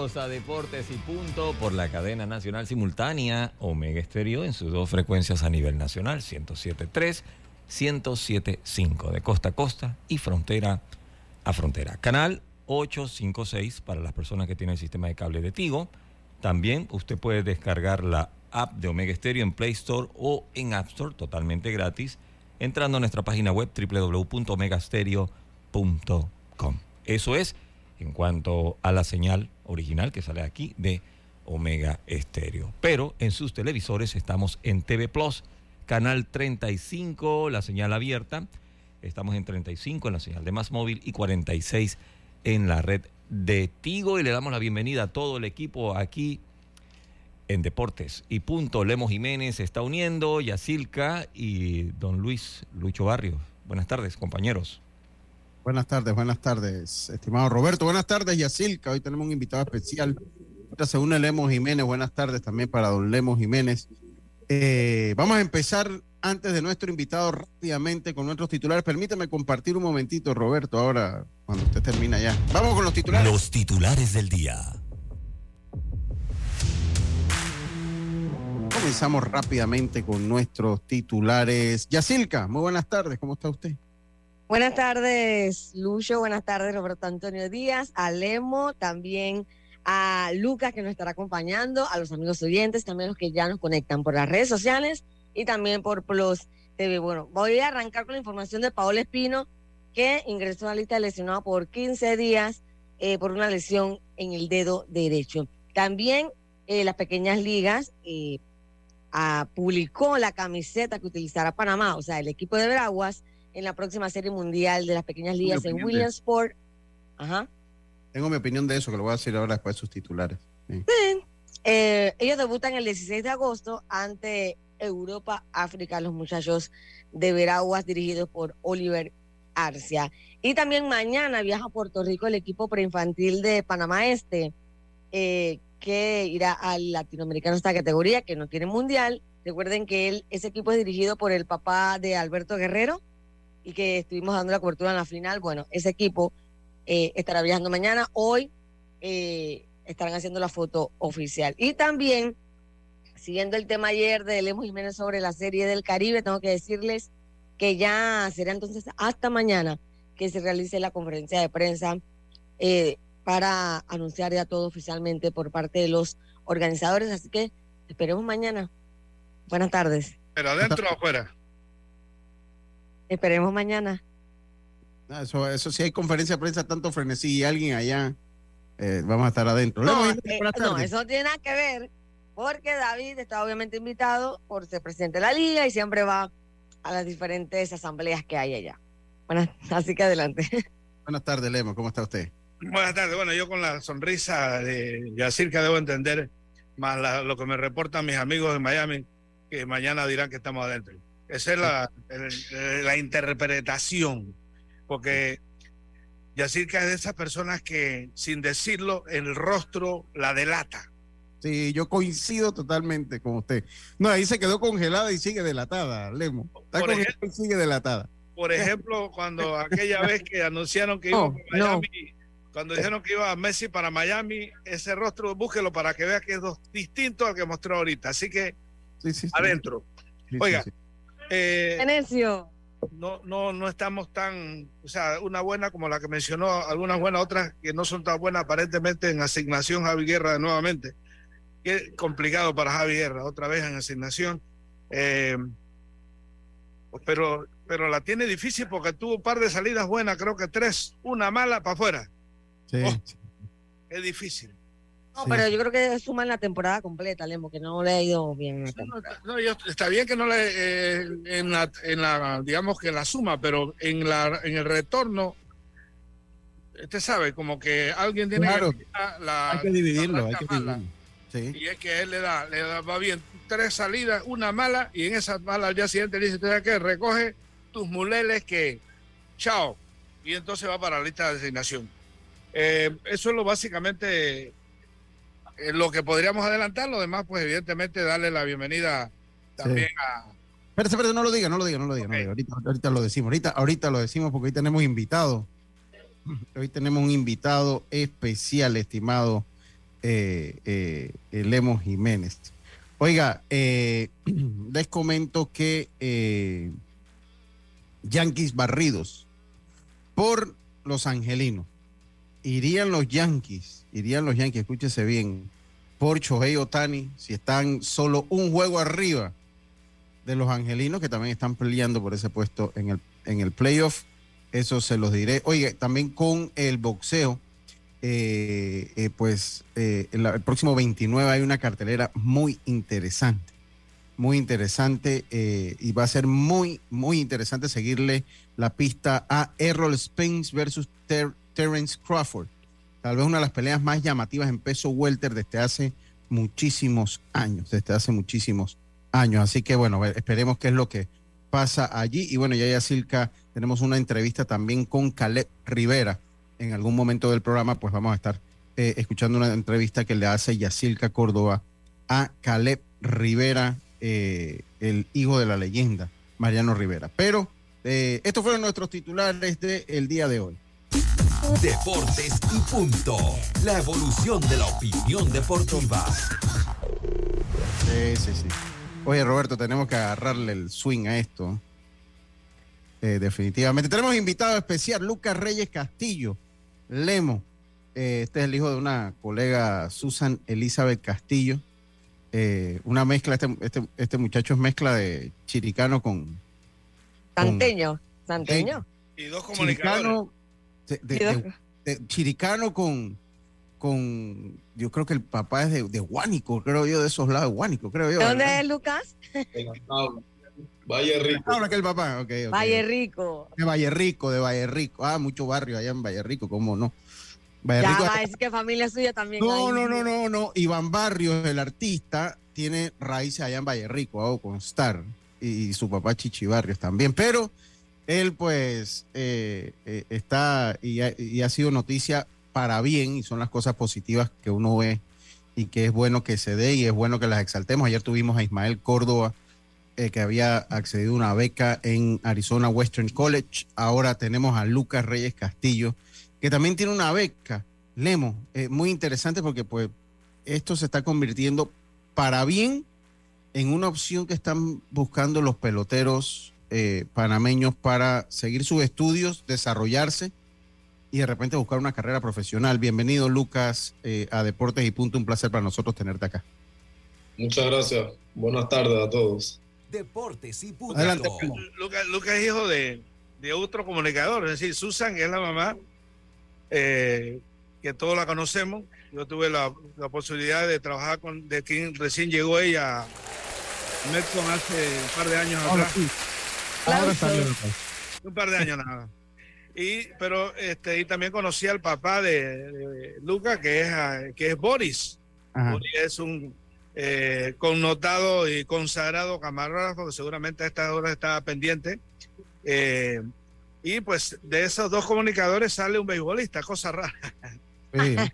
A Deportes y Punto por la cadena nacional simultánea Omega Estéreo en sus dos frecuencias a nivel nacional, 107.3, 107.5 de costa a costa y frontera a frontera. Canal 856 para las personas que tienen el sistema de cable de Tigo. También usted puede descargar la app de Omega Estéreo en Play Store o en App Store totalmente gratis entrando a nuestra página web www.omegastereo.com. Eso es en cuanto a la señal original que sale aquí de Omega Estéreo. Pero en sus televisores estamos en TV Plus, canal 35, la señal abierta. Estamos en 35 en la señal de Más Móvil y 46 en la red de Tigo. Y le damos la bienvenida a todo el equipo aquí en Deportes. Y punto, Lemos Jiménez se está uniendo, Yacilca y don Luis Lucho Barrios. Buenas tardes, compañeros. Buenas tardes, buenas tardes, estimado Roberto. Buenas tardes, Yacilca. Hoy tenemos un invitado especial. Ahorita se une Lemos Jiménez. Buenas tardes también para don Lemos Jiménez. Eh, vamos a empezar antes de nuestro invitado rápidamente con nuestros titulares. Permítame compartir un momentito, Roberto, ahora cuando usted termina ya. Vamos con los titulares. Los titulares del día. Comenzamos rápidamente con nuestros titulares. Yacilca, muy buenas tardes, ¿cómo está usted? Buenas tardes, Lucho. Buenas tardes, Roberto Antonio Díaz, a Lemo, también a Lucas que nos estará acompañando, a los amigos oyentes, también los que ya nos conectan por las redes sociales y también por Plus TV. Bueno, voy a arrancar con la información de Paola Espino, que ingresó a la lista de lesionado por 15 días eh, por una lesión en el dedo derecho. También eh, las pequeñas ligas eh, publicó la camiseta que utilizará Panamá, o sea, el equipo de Veraguas en la próxima Serie Mundial de las Pequeñas Ligas en Williamsport. Ajá. Tengo mi opinión de eso, que lo voy a decir ahora después de sus titulares. Sí. Eh, ellos debutan el 16 de agosto ante Europa, África, los muchachos de Veraguas, dirigidos por Oliver Arcia. Y también mañana viaja a Puerto Rico el equipo preinfantil de Panamá Este, eh, que irá al latinoamericano esta categoría, que no tiene mundial. Recuerden que él, ese equipo es dirigido por el papá de Alberto Guerrero, y que estuvimos dando la cobertura en la final, bueno, ese equipo eh, estará viajando mañana. Hoy eh, estarán haciendo la foto oficial. Y también, siguiendo el tema ayer de Lemos Jiménez sobre la serie del Caribe, tengo que decirles que ya será entonces hasta mañana que se realice la conferencia de prensa eh, para anunciar ya todo oficialmente por parte de los organizadores. Así que esperemos mañana. Buenas tardes. ¿Pero adentro o afuera? Esperemos mañana. eso, eso si hay conferencia de prensa, tanto frenesí y alguien allá, eh, vamos a estar adentro. No, eh, no, eso no tiene nada que ver, porque David está obviamente invitado por ser presidente de la liga y siempre va a las diferentes asambleas que hay allá. Bueno, así que adelante. Buenas tardes, Lemo, ¿cómo está usted? Buenas tardes, bueno, yo con la sonrisa de Yacir que debo entender, más lo que me reportan mis amigos de Miami, que mañana dirán que estamos adentro. Esa es la, la interpretación, porque Yacirca es de esas personas que sin decirlo el rostro la delata. Sí, yo coincido totalmente con usted. No, ahí se quedó congelada y sigue delatada, Lemo. Está por ejemplo, y sigue delatada. Por ejemplo, cuando aquella vez que anunciaron que iba a Miami, cuando dijeron que iba a Messi para Miami, ese rostro búsquelo para que vea que es distinto al que mostró ahorita. Así que adentro. Oiga, eh, no, no, no estamos tan, o sea, una buena como la que mencionó, algunas buenas, otras que no son tan buenas aparentemente en asignación Javi Guerra nuevamente. Qué complicado para Javi Guerra, otra vez en asignación. Eh, pero, pero la tiene difícil porque tuvo un par de salidas buenas, creo que tres, una mala para afuera. Sí. es difícil. No, Sí. pero yo creo que suman la temporada completa, Lemo, que no le ha ido bien. No, no, yo- está bien que no le eh, en la en la digamos que la suma, pero en la en el retorno usted sabe como que alguien tiene Claro. que la, la- Hay que dividirlo, la hay que dividirlo. Sí. Y es que él le da, le da, va bien, tres salidas, una mala, y en esa mala al día siguiente le dice, ¿tú sabes qué? Recoge tus muleles que, chao. Y entonces va para la lista de designación. Eh, eso es lo básicamente lo que podríamos adelantar. Lo demás, pues evidentemente darle la bienvenida también a... Espérate, espérate, no lo diga, no lo diga, no lo diga. no lo diga. Ahorita, ahorita lo decimos, ahorita, ahorita lo decimos porque hoy tenemos invitado. Hoy tenemos un invitado especial, estimado eh, eh, eh, Lemos Jiménez. Oiga, eh, les comento que eh, Yankees barridos por los angelinos. Irían los Yankees, irían los Yankees, escúchese bien, por Shohei Otani, si están solo un juego arriba de los angelinos que también están peleando por ese puesto en el, en el playoff. Eso se los diré. Oye, también con el boxeo, eh, eh, pues eh, el, próximo 29 hay una cartelera muy interesante. Muy interesante eh, y va a ser muy, muy interesante seguirle la pista a Errol Spence versus Ter- Terence Crawford. Tal vez una de las peleas más llamativas en peso welter desde hace muchísimos años, desde hace muchísimos años. Así que bueno, esperemos qué es lo que pasa allí. Y bueno, ya ya Silca, tenemos una entrevista también con Caleb Rivera. En algún momento del programa, pues vamos a estar eh, escuchando una entrevista que le hace Yacilca Córdoba a Caleb Rivera, eh, el hijo de la leyenda, Mariano Rivera. Pero eh, estos fueron nuestros titulares del día de hoy. Deportes y punto. La evolución de la opinión deportiva. Sí, sí, sí. Oye, Roberto, tenemos que agarrarle el swing a esto. Eh, definitivamente. Tenemos invitado especial, Lucas Reyes Castillo, Lemo. Eh, este es el hijo de una colega, Susan Elizabeth Castillo. Eh, una mezcla, este, este, este muchacho es mezcla de chiricano con Santeño, Santeño. Y dos comunicadores. chiricano, de- de- de- de- chiricano con, con, yo creo que el papá es de, de Huánico, creo yo, de esos lados de Huánico, creo yo. ¿De dónde ¿verdad? es Lucas? Valle Rico. Ahora que el papá, ok, ok. Valle Rico. De Valle Rico, de Valle Rico. Ah, mucho barrio allá en Valle Rico, ¿cómo no? Valle Ya Rico- va decir que familia suya también. No, hay. no, no, no, no. Iván Barrios, el artista, tiene raíces allá en Valle Rico, hago constar. Y, y su papá Chichi Barrios también. Pero él, pues, eh, eh, está y ha, sido noticia para bien, y son las cosas positivas que uno ve y que es bueno que se dé y es bueno que las exaltemos. Ayer tuvimos a Ismael Córdoba, eh, que había accedido a una beca en Arizona Western College. Ahora tenemos a Lucas Reyes Castillo, que también tiene una beca. Lemo, eh, muy interesante porque pues esto se está convirtiendo para bien en una opción que están buscando los peloteros eh, panameños para seguir sus estudios, desarrollarse y de repente buscar una carrera profesional. Bienvenido Lucas eh, a Deportes y Punto, un placer para nosotros tenerte acá. Muchas gracias. Buenas tardes a todos. Deportes y punto. Adelante. Lucas, Lucas es hijo de, de otro comunicador, es decir, Susan es la mamá, eh, que todos la conocemos. Yo tuve la, la posibilidad de trabajar con, de quien recién llegó ella a Metcon hace un par de años atrás, un par de años nada. Y, pero este, y también conocí al papá de, de Lucas, que es, ah, que es Boris. Ajá. Boris es un eh, connotado y consagrado camarógrafo que seguramente a esta hora está pendiente. Eh, y pues de esos dos comunicadores sale un beisbolista, cosa rara. Sí.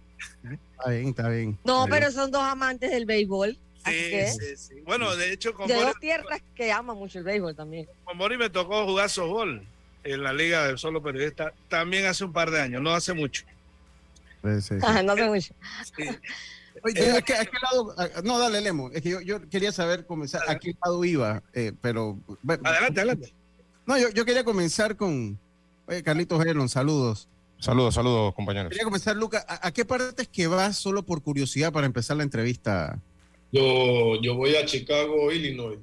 Está bien, está bien. No, Está pero son dos amantes del béisbol. Sí, sí, sí. Bueno, de hecho, con de dos tierras que aman mucho el béisbol también. con Boris me tocó jugar softball en la Liga del Solo Periodista también hace un par de años, no hace mucho. bien. Sí, sí, sí. Ajá, no sé mucho. Sí. Oye, ¿a qué, a qué lado? no, dale, Lemo. Es que yo, yo quería saber comenzar a qué lado iba, eh, pero. Adelante, adelante. No, yo, yo quería comenzar con. Oye, Carlitos Hernon, saludos. Saludos, saludos, compañeros. Quería comenzar, Luca. ¿A, a qué partes que vas solo por curiosidad para empezar la entrevista? Yo, yo voy a Chicago, Illinois.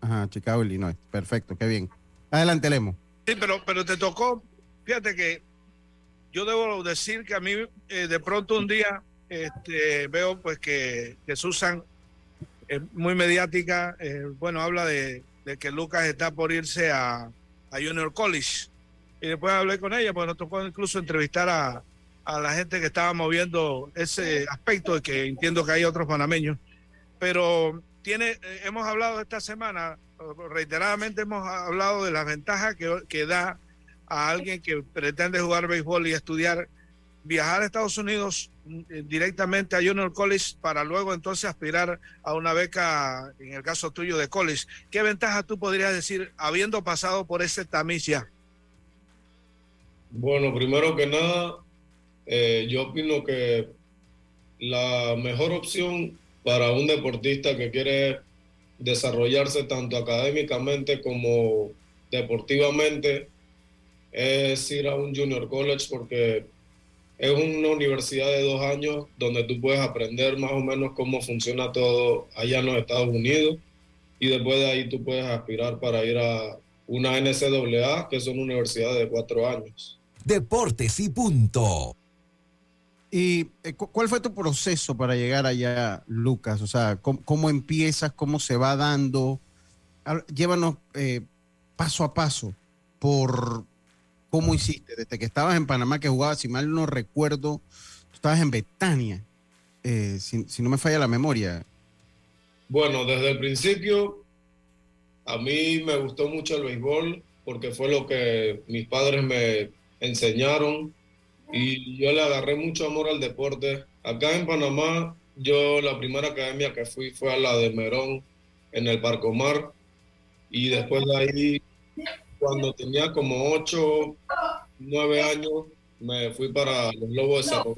Ajá, Chicago, Illinois. Perfecto, qué bien. Adelante, Lemo. Sí, pero, pero te tocó, fíjate que yo debo decir que a mí eh, de pronto un día este, veo pues que, que Susan es muy mediática. eh, bueno, habla de, de que Lucas está por irse a, a Junior College. Y después hablé con ella, pues nos tocó incluso entrevistar a, a la gente que estaba moviendo ese aspecto, de que entiendo que hay otros panameños. Pero tiene, eh, hemos hablado esta semana, reiteradamente hemos hablado de las ventajas que, que da a alguien que pretende jugar béisbol y estudiar, viajar a Estados Unidos eh, directamente a Junior College para luego entonces aspirar a una beca, en el caso tuyo de college. ¿Qué ventaja tú podrías decir habiendo pasado por ese tamiz ya? Bueno, primero que nada, eh, yo opino que la mejor opción para un deportista que quiere desarrollarse tanto académicamente como deportivamente es ir a un junior college porque es una universidad de dos años donde tú puedes aprender más o menos cómo funciona todo allá en los Estados Unidos y después de ahí tú puedes aspirar para ir a una NCAA, que es una universidad de cuatro años. Deportes y punto. ¿Y eh, cu- cuál fue tu proceso para llegar allá, Lucas? O sea, ¿cómo, empiezas? ¿Cómo se va dando? Llévanos eh, paso a paso por cómo hiciste. Desde que estabas en Panamá, que jugabas, si mal no recuerdo, tú estabas en Betania, eh, si, si no me falla la memoria. Bueno, desde el principio a mí me gustó mucho el béisbol porque fue lo que mis padres me enseñaron y yo le agarré mucho amor al deporte. Acá en Panamá, yo la primera academia que fui fue a la de Merón en el Parcomar y después de ahí, cuando tenía como ocho, nueve años, me fui para los Lobos de Cerro.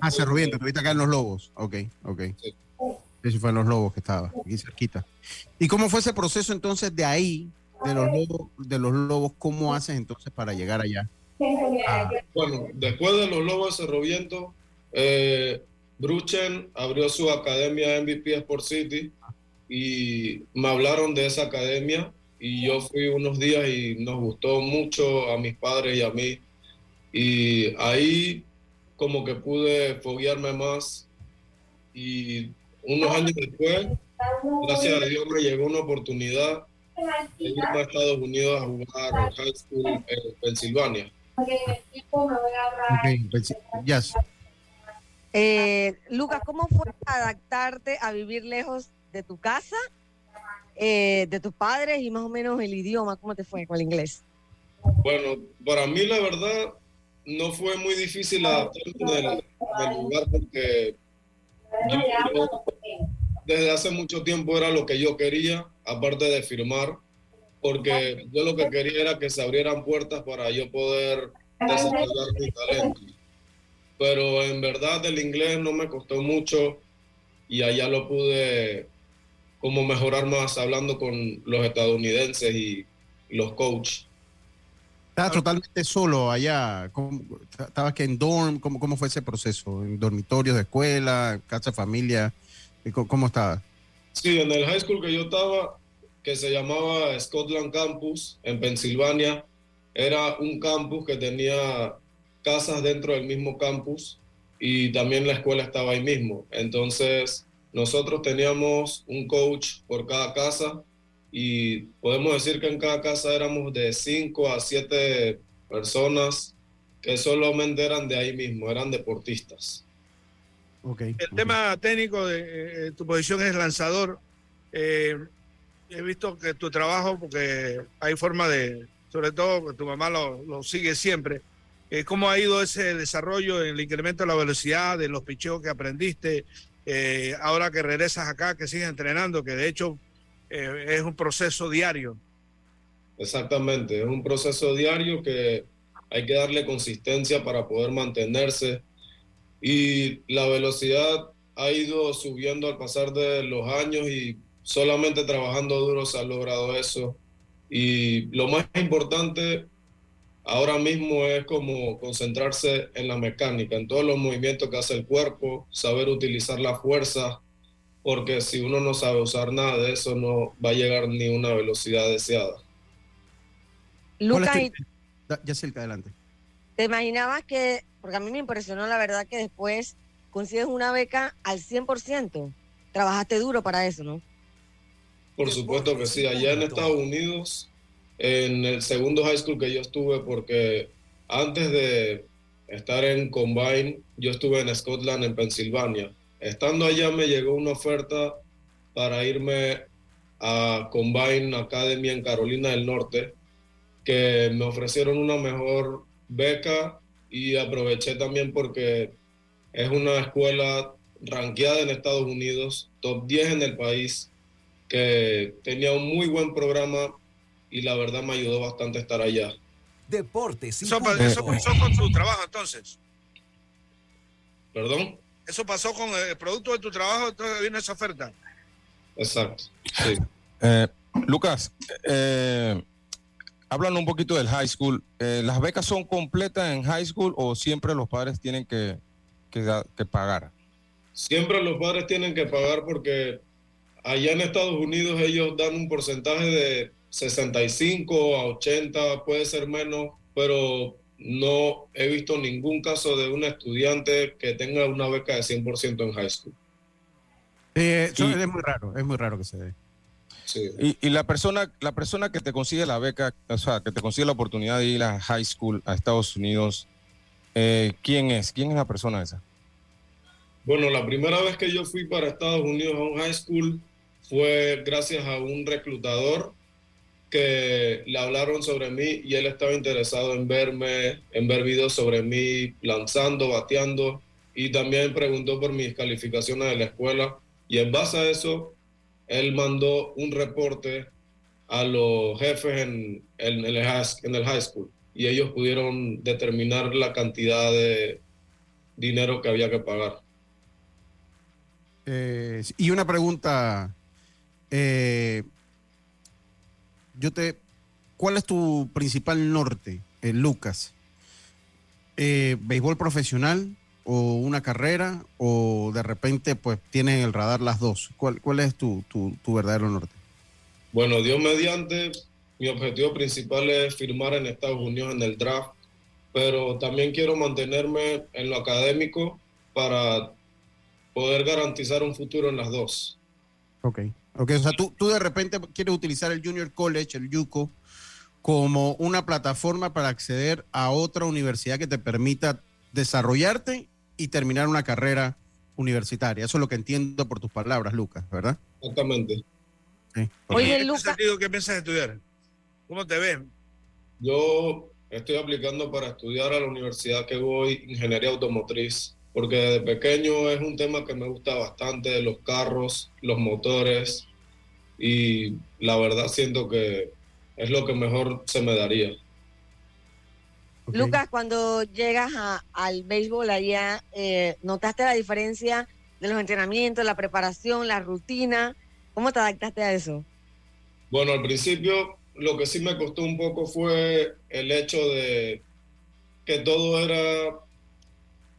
Ah, Cerro Viento, estuviste acá en Los Lobos. Ok, ok. Sí. Ese fue en Los Lobos que estaba, aquí cerquita. ¿Y cómo fue ese proceso entonces de ahí, de los Lobos, de los Lobos cómo haces entonces para llegar allá? Ah, Bueno, después de los Lobos de Cerro Viento, eh, Bruchen abrió su academia MVP Sport City y me hablaron de esa academia y yo fui unos días y nos gustó mucho a mis padres y a mí y ahí como que pude foguearme más y unos años después, gracias a Dios me llegó una oportunidad de irme a Estados Unidos a jugar high school en Pensilvania. Ok, pues, yes. Eh, Lucas, ¿cómo fue adaptarte a vivir lejos de tu casa, eh, de tus padres y más o menos el idioma? ¿Cómo te fue con el inglés? Bueno, para mí la verdad no fue muy difícil adaptarme del, del lugar porque yo, yo desde hace mucho tiempo era lo que yo quería, aparte de firmar, porque yo lo que quería era que se abrieran puertas para yo poder desarrollar mi talento. Pero en verdad el inglés no me costó mucho y allá lo pude como mejorar más hablando con los estadounidenses y los coaches. Estabas totalmente solo allá. ¿Cómo- ¿Estabas que en dorm? ¿Cómo, ¿Cómo fue ese proceso? ¿En dormitorios de escuela, casa de familia? ¿Y ¿Cómo, cómo estabas? Sí, en el high school que yo estaba, que se llamaba Scotland Campus, en Pensilvania, era un campus que tenía casas dentro del mismo campus y también la escuela estaba ahí mismo. Entonces, nosotros teníamos un coach por cada casa y podemos decir que en cada casa éramos de 5 a 7 personas que solamente eran de ahí mismo, eran deportistas. Okay, El tema técnico de eh, tu posición es lanzador. Eh, he visto que tu trabajo, porque hay forma de, sobre todo que tu mamá lo, sigue siempre, eh, ¿cómo ha ido ese desarrollo el incremento de la velocidad, de los picheos que aprendiste, eh, ahora que regresas acá, que sigues entrenando, que de hecho eh, es un proceso diario? Exactamente, es un proceso diario que hay que darle consistencia para poder mantenerse y la velocidad ha ido subiendo al pasar de los años y solamente trabajando duro se ha logrado eso. Y lo más importante ahora mismo es como concentrarse en la mecánica, en todos los movimientos que hace el cuerpo, saber utilizar la fuerza, porque si uno no sabe usar nada de eso no va a llegar ni una velocidad deseada. ¿Cuál es Lucas, tu- ¿y Da- Yacirca, adelante. ¿te imaginabas que, porque a mí me impresionó la verdad que después consigues una beca al 100%. Trabajaste duro para eso, ¿no? Por supuesto que sí. Allá en Estados Unidos, en el segundo high school que yo estuve, porque antes de estar en Combine, yo estuve en Scotland, en Pensilvania. Estando allá me llegó una oferta para irme a Combine Academy en Carolina del Norte, que me ofrecieron una mejor beca y aproveché también porque es una escuela ranqueada en Estados Unidos, top 10 en el país, que tenía un muy buen programa y la verdad me ayudó bastante estar allá. Deportes. Eso, eso pasó con tu trabajo entonces. ¿Perdón? Eso pasó con el producto de tu trabajo, entonces viene esa oferta. Exacto. Sí. Eh, Lucas, eh, hablan un poquito del high school. Eh, ¿Las becas son completas en high school o siempre los padres tienen que, que pagar? Siempre los padres tienen que pagar porque allá en Estados Unidos ellos dan un porcentaje de 65 a 80, puede ser menos, pero no he visto ningún caso de un estudiante que tenga una beca de 100% en high school. Eh, eso Y- es muy raro, es muy raro que se dé. Sí. Y, y la persona, la persona que te consigue la beca, o sea, que te consigue la oportunidad de ir a high school a Estados Unidos, eh, ¿quién es? ¿Quién es la persona esa? Bueno, la primera vez que yo fui para Estados Unidos a un high school fue gracias a un reclutador que le hablaron sobre mí y él estaba interesado en verme, en ver videos sobre mí lanzando, bateando y también preguntó por mis calificaciones de la escuela y en base a eso él mandó un reporte a los jefes en, en el, high- en el high school y ellos pudieron determinar la cantidad de dinero que había que pagar. Eh, y una pregunta, eh, yo te, ¿cuál es tu principal norte, eh, Lucas? Eh, ¿Béisbol profesional o una carrera o de repente pues tienen en el radar las dos? ¿Cuál, cuál es tu, tu, tu verdadero norte? Bueno, Dios mediante, mi objetivo principal es firmar en Estados Unidos en el draft, pero también quiero mantenerme en lo académico para poder garantizar un futuro en las dos. Ok. Ok, o sea, tú, tú de repente quieres utilizar el Junior College, el JUCO, como una plataforma para acceder a otra universidad que te permita desarrollarte y terminar una carrera universitaria. Eso es lo que entiendo por tus palabras, Lucas, ¿verdad? Exactamente. Sí. Oye, ¿En qué Lucas, qué piensas estudiar? ¿Cómo te ves? Yo estoy aplicando para estudiar a la universidad que voy, ingeniería automotriz, porque desde pequeño es un tema que me gusta bastante, los carros, los motores, y la verdad siento que es lo que mejor se me daría. Ok. Lucas, cuando llegas a- al béisbol allá, eh, ¿notaste la diferencia de los entrenamientos, la preparación, la rutina? ¿Cómo te adaptaste a eso? Bueno, al principio lo que sí me costó un poco fue el hecho de que todo era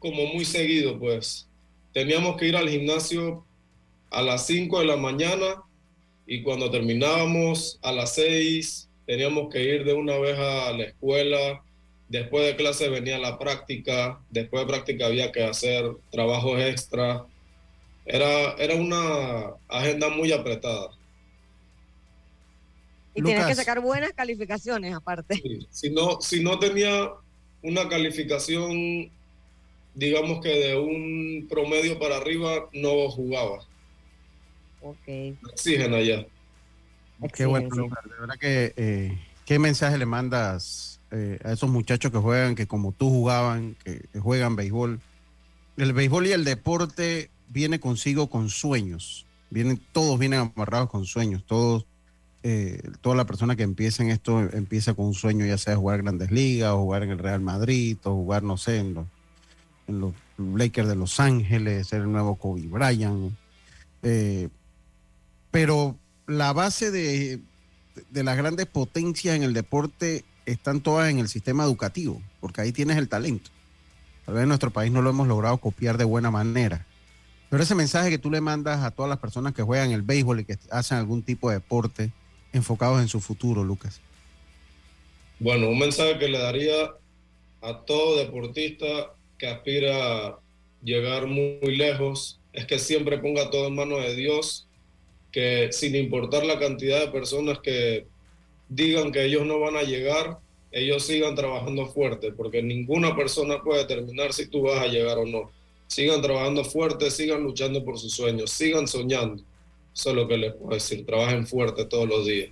como muy seguido, pues. Teníamos que ir al gimnasio a las 5 de la mañana y cuando terminábamos a las 6 teníamos que ir de una vez a la escuela. Después de clase venía la práctica, después de práctica había que hacer trabajos extra. Era, era una agenda muy apretada. Y tienes que Lucas. sacar buenas calificaciones aparte. Sí, Si no, si no tenía una calificación, digamos que de un promedio para arriba, no jugaba. Ok. Exigen allá. Qué bueno. De verdad que, eh, ¿qué mensaje le mandas eh, a esos muchachos que juegan, que como tú jugaban, que, que juegan béisbol? El béisbol y el deporte viene consigo con sueños. Vienen, todos vienen amarrados con sueños. Todos, eh, toda la persona que empieza en esto empieza con un sueño, ya sea jugar grandes ligas, o jugar en el Real Madrid, o jugar, no sé, en los, los Lakers de Los Ángeles, el nuevo Kobe Bryant. Eh, pero la base de, de las grandes potencias en el deporte están todas en el sistema educativo, porque ahí tienes el talento. Tal vez en nuestro país no lo hemos logrado copiar de buena manera. Pero ese mensaje que tú le mandas a todas las personas que juegan el béisbol y que hacen algún tipo de deporte enfocados en su futuro, Lucas. Bueno, un mensaje que le daría a todo deportista que aspira llegar muy, muy lejos es que siempre ponga todo en manos de Dios, que sin importar la cantidad de personas que digan que ellos no van a llegar, ellos sigan trabajando fuerte, porque ninguna persona puede determinar si tú vas a llegar o no. Sigan trabajando fuerte, sigan luchando por sus sueños, sigan soñando. Eso es lo que les puedo decir, trabajen fuerte todos los días.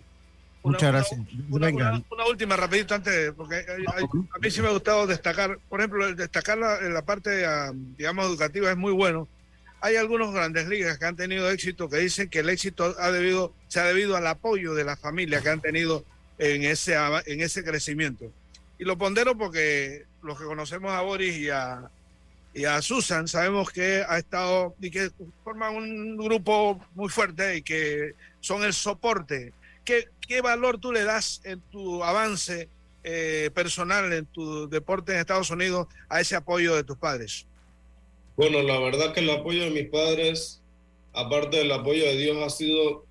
Muchas gracias. Una, Venga. una- una última rapidito antes, porque hay- hay- a mí sí me ha gustado destacar, por ejemplo, destacar la, en la parte, digamos, educativa es muy bueno. Hay algunos grandes ligas que han tenido éxito que dicen que el éxito ha debido, se ha debido al apoyo de las familias que han tenido en ese, en ese crecimiento. Y lo pondero porque los que conocemos a Boris y a, y a Susan sabemos que ha estado y que forman un grupo muy fuerte y que son el soporte ¿qué, qué valor tú le das en tu avance eh, personal, en tu deporte en Estados Unidos, a ese apoyo de tus padres? Bueno, la verdad que el apoyo de mis padres, aparte del apoyo de Dios, ha sido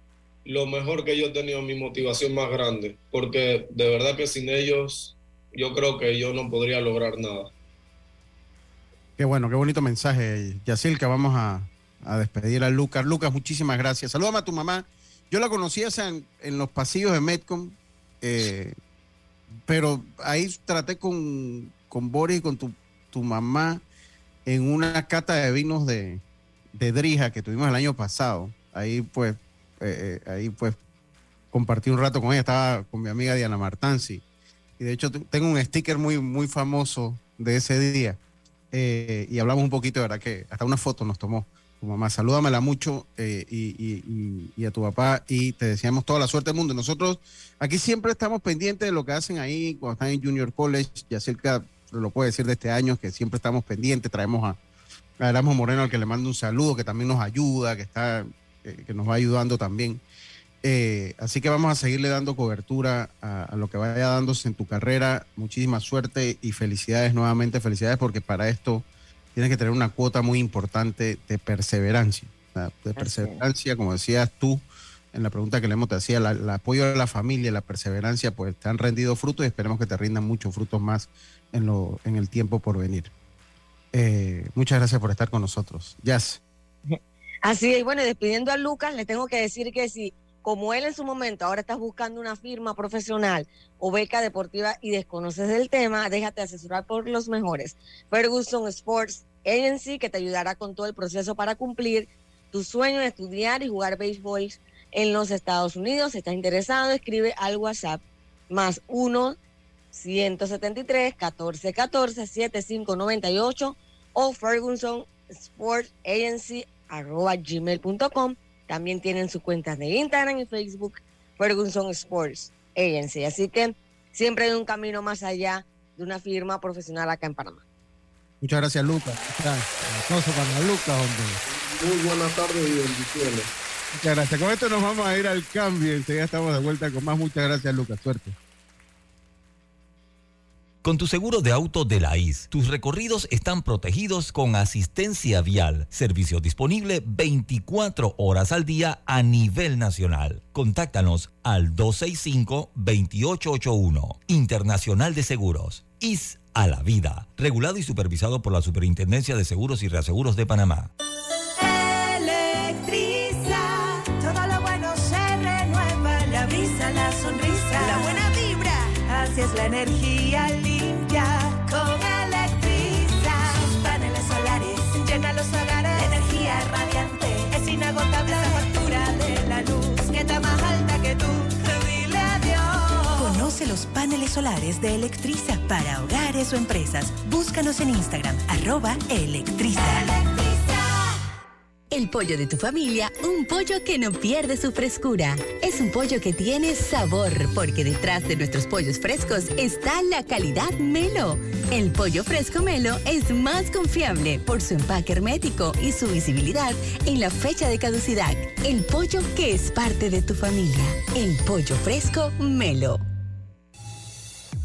lo mejor que yo he tenido, mi motivación más grande, porque de verdad que sin ellos yo creo que yo no podría lograr nada. Qué bueno, qué bonito mensaje, Yacil, que vamos a, a despedir a Lucas. Lucas, muchísimas gracias. Salúdame a tu mamá. Yo la conocí en, los pasillos de Metcom, eh, pero ahí traté con, con Boris y con tu, tu mamá en una cata de vinos de, de Drija que tuvimos el año pasado. Ahí pues, eh, eh, ahí pues compartí un rato con ella, estaba con mi amiga Diana Martanzi. Y de hecho te- tengo un sticker muy, muy famoso de ese día. Eh, y hablamos un poquito, verdad que hasta una foto nos tomó tu mamá. Salúdamela mucho eh, y, y- y- a tu papá y te deseamos toda la suerte del mundo. Nosotros aquí siempre estamos pendientes de lo que hacen ahí cuando están en Junior College. Ya cerca lo puede decir de este año, que siempre estamos pendientes. Traemos a, a Moreno al que le mando un saludo, que también nos ayuda, que está, eh, que nos va ayudando también. Eh, así que vamos a seguirle dando cobertura a, a lo que vaya dándose en tu carrera. Muchísima suerte y felicidades nuevamente, felicidades porque para esto tienes que tener una cuota muy importante de perseverancia. de perseverancia, como decías tú en la pregunta que le hemos te hacía, la- el apoyo de la familia, la perseverancia, pues te han rendido frutos y esperemos que te rindan muchos frutos más en, lo, en el tiempo por venir. Eh, muchas gracias por estar con nosotros. Jazz. Así es, bueno, despidiendo a Lucas, le tengo que decir que si, como él en su momento ahora estás buscando una firma profesional o beca deportiva y desconoces el tema, déjate asesorar por los mejores. Ferguson Sports Agency, que te ayudará con todo el proceso para cumplir tu sueño de estudiar y jugar béisbol en los Estados Unidos. Si estás interesado, escribe al WhatsApp más 1 173 1414 7598 o Ferguson Sports Agency arroba gmail.com. También tienen sus cuentas de Instagram y Facebook, Ferguson Sports Agency. Así que siempre hay un camino más allá de una firma profesional acá en Panamá. Muchas gracias, Lucas. Aplauso para Lucas, hombre. Muy buenas tardes y bendiciones. Muchas gracias. Con esto nos vamos a ir al cambio. Enseguida estamos de vuelta con más. Muchas gracias, Lucas. Suerte. Con tu seguro de auto de la IS, tus recorridos están protegidos con asistencia vial, servicio disponible 24 horas al día a nivel nacional. Contáctanos al 265-2881, Internacional de Seguros. IS a la vida, regulado y supervisado por la Superintendencia de Seguros y Reaseguros de Panamá. Electriza, todo lo bueno se renueva, la brisa, la sonrisa, la buena vibra, así es la energía paneles solares de Electriza para hogares o empresas. Búscanos en Instagram, arroba Electriza. El pollo de tu familia, un pollo que no pierde su frescura. Es un pollo que tiene sabor, porque detrás de nuestros pollos frescos está la calidad Melo. El pollo fresco Melo es más confiable por su empaque hermético y su visibilidad en la fecha de caducidad. El pollo que es parte de tu familia. El pollo fresco Melo.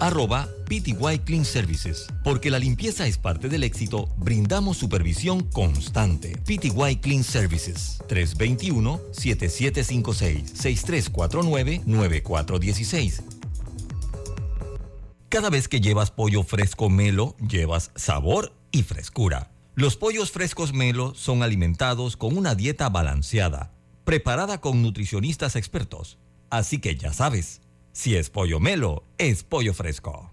arroba PTY Clean Services. Porque la limpieza es parte del éxito, brindamos supervisión constante. PTY Clean Services. 321-7756-6349-9416. Cada vez que llevas pollo fresco Melo, llevas sabor y frescura. Los pollos frescos Melo son alimentados con una dieta balanceada, preparada con nutricionistas expertos. Así que ya sabes, si es pollo Melo, es pollo fresco.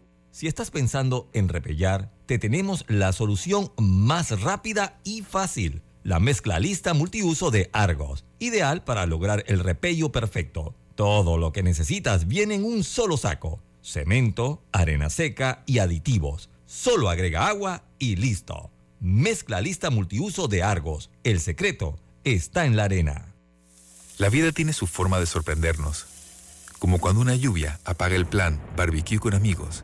Si estás pensando en repellar, te tenemos la solución más rápida y fácil. La mezcla lista multiuso de Argos, ideal para lograr el repello perfecto. Todo lo que necesitas viene en un solo saco. Cemento, arena seca y aditivos. Solo agrega agua y listo. Mezcla lista multiuso de Argos. El secreto está en la arena. La vida tiene su forma de sorprendernos. Como cuando una lluvia apaga el plan barbecue con amigos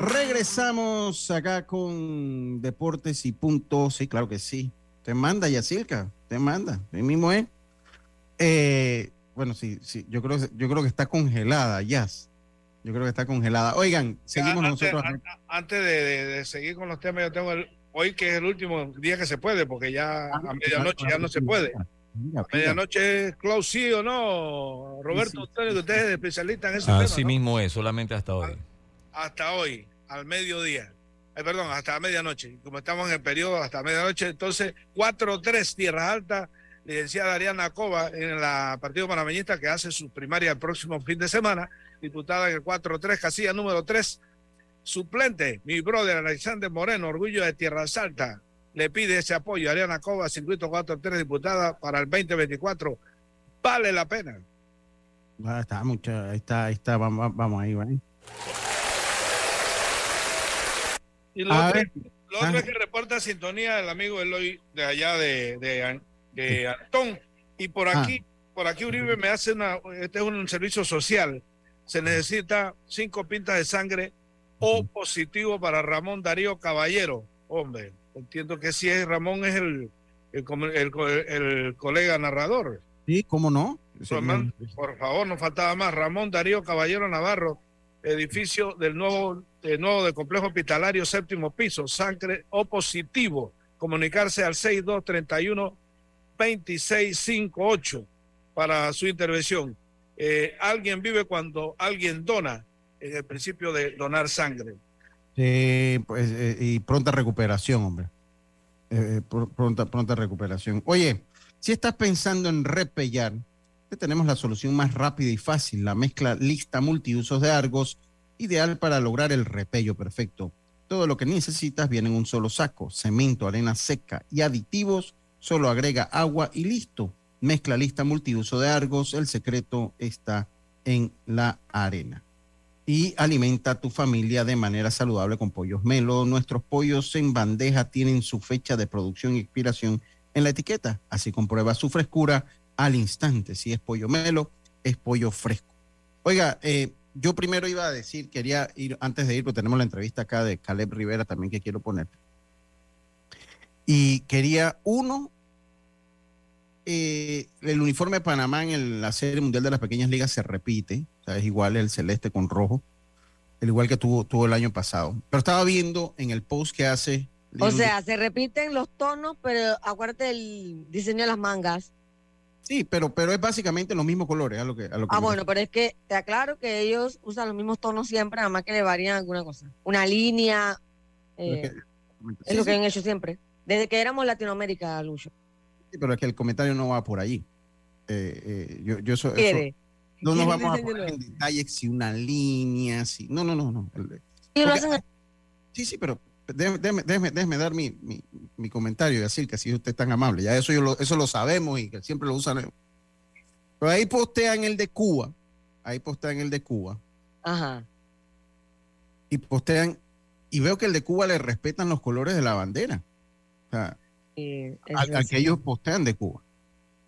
Regresamos acá con Deportes y Punto. Sí, claro que sí. Te manda, Yacirca. Te manda. El mismo es. Eh, bueno, sí, sí. Yo creo, yo creo que está congelada, Yas. Yo creo que está congelada. Oigan, seguimos antes, nosotros. a- Antes de, de- de seguir con los temas, yo tengo el, hoy que es el último día que se puede, porque ya a medianoche ya no se puede. Mira, A medianoche es close, sí o no. Roberto, Sí, sí, usted, es especialista en ese tema. Así ¿no? mismo es, solamente hasta hoy. Hasta hoy, al mediodía. Eh, perdón, hasta medianoche. Como estamos en el periodo hasta medianoche, entonces 4-3 Tierras Altas, licenciada Ariana Cova en la Partido Panameñista que hace su primaria el próximo fin de semana, diputada en el 4-3, casilla número 3, suplente, mi brother Alexander Moreno, orgullo de Tierras Altas, le pide ese apoyo a Ariana Cova, circuito 4-3, diputada para el 2024. Vale la pena. Está, mucha, ahí está, está, vamos, vamos ahí, ¿vale? Y lo, A otro, ver. lo otro Ajá. es que reporta sintonía el amigo Eloy de allá de, de, de Antón. Y por Ah. aquí, por aquí Uribe me hace una, este es un servicio social. Se necesita cinco pintas de sangre O positivo para Ramón Darío Caballero. Hombre, entiendo que si es Ramón es el, el, el co- el colega narrador. Sí, ¿cómo no? Por favor, nos faltaba más. Ramón Darío Caballero Navarro, edificio del nuevo, del nuevo de complejo hospitalario séptimo piso, sangre O positivo. Comunicarse al 6231 2658 para su intervención. Eh, alguien vive cuando alguien dona, en el principio de donar sangre. Sí, pues, eh, y pronta recuperación, hombre. Eh, pr- pronta, pronta recuperación. Oye, si estás pensando en repellar, tenemos la solución más rápida y fácil, la mezcla lista multiusos de Argos, ideal para lograr el repello perfecto. Todo lo que necesitas viene en un solo saco, cemento, arena seca y aditivos, solo agrega agua y listo. Mezcla lista multiuso de Argos, el secreto está en la arena y alimenta a tu familia de manera saludable con pollos Melo. Nuestros pollos en bandeja tienen su fecha de producción y expiración en la etiqueta, así comprueba su frescura al instante. Si es pollo Melo, es pollo fresco. Oiga, eh, yo primero iba a decir, quería ir, antes de ir, porque tenemos la entrevista acá de Caleb Rivera también que quiero poner. Y quería, uno, eh, el uniforme de Panamá en el- la Serie Mundial de las Pequeñas Ligas se repite, o sea, es igual el celeste con rojo, el igual que tuvo, tuvo el año pasado. Pero estaba viendo en el post que hace... O sea, se repiten los tonos, pero acuérdate del diseño de las mangas. Sí, pero, pero es básicamente los mismos colores, a lo que, a lo que Ah, bueno, pero es que te aclaro que ellos usan los mismos tonos siempre, nada más que le varían alguna cosa. Una línea, eh, es lo que han hecho siempre. Desde que éramos Latinoamérica, Lucho. Sí, pero es que el comentario no va por allí. Eh, eh, yo, yo eso, no nos vamos a poner en nuevo. detalle si una línea, si. No, no, no, no. El- porque- Sí, sí, pero déjeme, déjeme- déjeme- déjeme dar mi, mi, mi comentario y decir que si usted es tan amable. Ya eso, yo lo, eso lo sabemos y que siempre lo usan. Pero ahí postean el de Cuba. Ahí postean el de Cuba. Ajá. Y postean. Y veo que el de Cuba le respetan los colores de la bandera. O sea, Sí, que ellos postean de Cuba.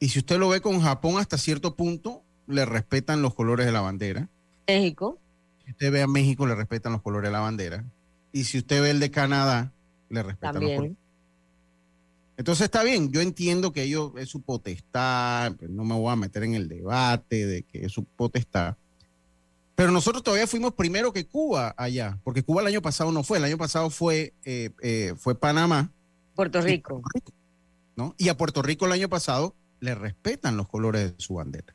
Y si usted lo ve con Japón hasta cierto punto, le respetan los colores de la bandera. México. Si usted ve a México, le respetan los colores de la bandera. Y si usted ve el de Canadá, le respetan los colores. También. Entonces está bien, yo entiendo que ellos es su potestad, pues, no me voy a meter en el debate de que es su potestad. Pero nosotros todavía fuimos primero que Cuba allá, porque Cuba el año pasado no fue, el año pasado fue, eh, eh, fue Panamá. Puerto Rico. ¿no? Y a Puerto Rico el año pasado le respetan los colores de su bandera.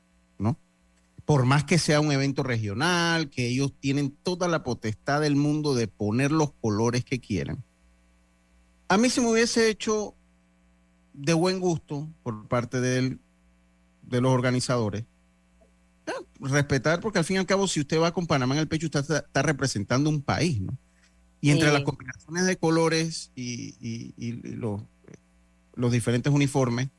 Por más que sea un evento regional, que ellos tienen toda la potestad del mundo de poner los colores que quieran. A mí se me hubiese hecho de buen gusto por parte del- de los organizadores eh, respetar, porque al fin y al cabo, si usted va con Panamá en el pecho, usted está, está representando un país, ¿no? Y entre Sí. las combinaciones de colores y, y- y los, los diferentes uniformes,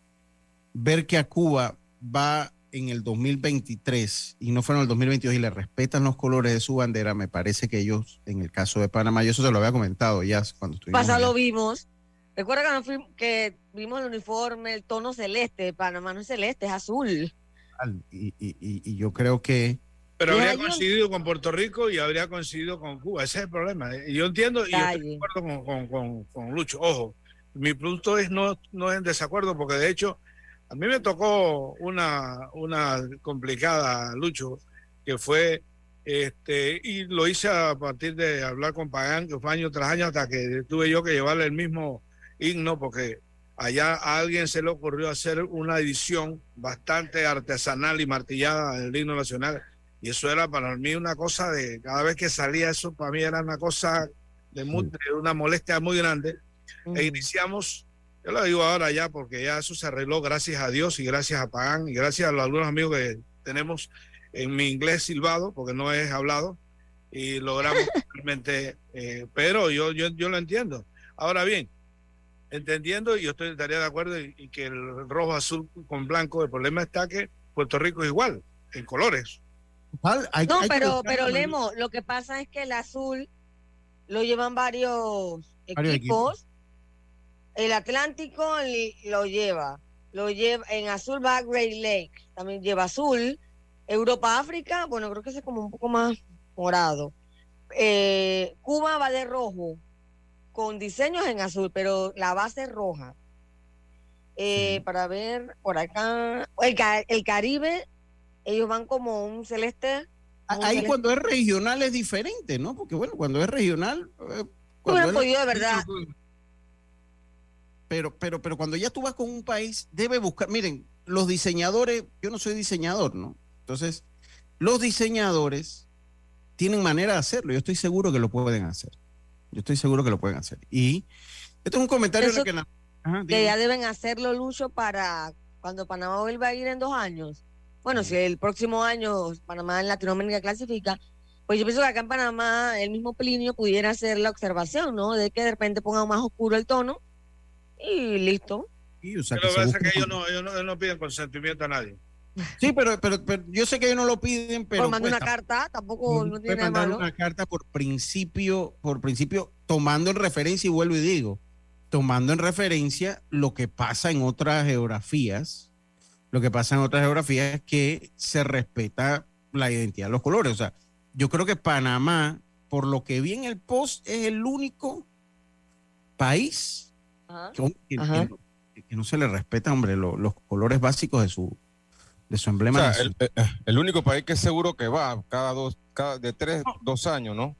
ver que a Cuba va en el 2023 y no fueron el 2022 y le respetan los colores de su bandera, me parece que ellos, en el caso de Panamá, yo eso se lo había comentado ya cuando estuvimos. Pasado allá. lo vimos. Recuerda que, que vimos el uniforme, el tono celeste. de Panamá no es celeste, es azul. Y, y- y- y yo creo que Pero habría coincidido con Puerto Rico y habría coincidido con Cuba. Ese es el problema. Y yo entiendo y yo estoy de Calle. acuerdo con, con- con- con Lucho. Ojo, mi punto es no, no es en desacuerdo, porque de hecho a mí me tocó una, una complicada, Lucho, que fue, este, y lo hice a partir de hablar con Pagán, que fue año tras año, hasta que tuve yo que llevarle el mismo himno, porque allá a alguien se le ocurrió hacer una edición bastante artesanal y martillada del himno nacional. Y eso era para mí una cosa de, cada vez que salía eso, para mí era una cosa de, mu- de una molestia muy grande. E iniciamos, yo lo digo ahora ya, porque ya eso se arregló gracias a Dios y gracias a Pagán y gracias a los algunos amigos que tenemos en mi inglés silbado, porque no es hablado, y logramos realmente, eh, pero yo, yo, yo lo entiendo. Ahora bien, entendiendo, y yo estoy, estaría de acuerdo, y, y que el rojo, azul con blanco, el problema está que Puerto Rico es igual, en colores. hay- No, hay pero, pero Lemo, lo que pasa es que el azul lo llevan varios Varios equipos. El Atlántico lo lleva. Lo lleva en azul va Great Lake, también lleva azul. Europa África, bueno, creo que ese es como un poco más morado. Eh, Cuba va de rojo, con diseños en azul, pero la base es roja. Eh, Para ver por acá, el, Ca- el Caribe, ellos van como un celeste. Ahí cuando es regional es diferente, ¿no? Porque bueno, cuando es regional... eh, cuando es- de verdad. Pero, pero, pero cuando ya tú vas con un país, debe buscar, miren, los diseñadores, yo no soy diseñador, ¿no? Entonces, los diseñadores tienen manera de hacerlo. Yo estoy seguro que lo pueden hacer. Yo estoy seguro que lo pueden hacer. Y esto es un comentario Eso- que la- Ajá, que dime. ya deben hacerlo, Lucho, para cuando Panamá vuelva a ir en dos años. Bueno, si el próximo año Panamá en Latinoamérica clasifica, pues yo pienso que acá en Panamá el mismo Plinio pudiera hacer la observación, ¿no? De que de repente ponga más oscuro el tono y listo. Sí, o sea, Pero que lo se que pasa es que ellos no, ellos no, ellos no piden consentimiento a nadie. Sí, pero, pero, pero yo sé que ellos no lo piden, pero Por mandar pues, una carta, tampoco no puede tiene nada malo. una carta por principio, por principio, tomando en referencia, y vuelvo y digo, tomando en referencia lo que pasa en otras geografías, lo que pasa en otras geografías es que se respeta la identidad de los colores. O sea, yo creo que Panamá, por lo que vi en el post, es el único país Ajá. que, que- Ajá. que no, que no se le respeta, hombre, lo- los colores básicos de su, de su O emblema. sea, nacional. el, eh, el único país que es seguro que va cada dos, cada de tres, dos años, ¿no?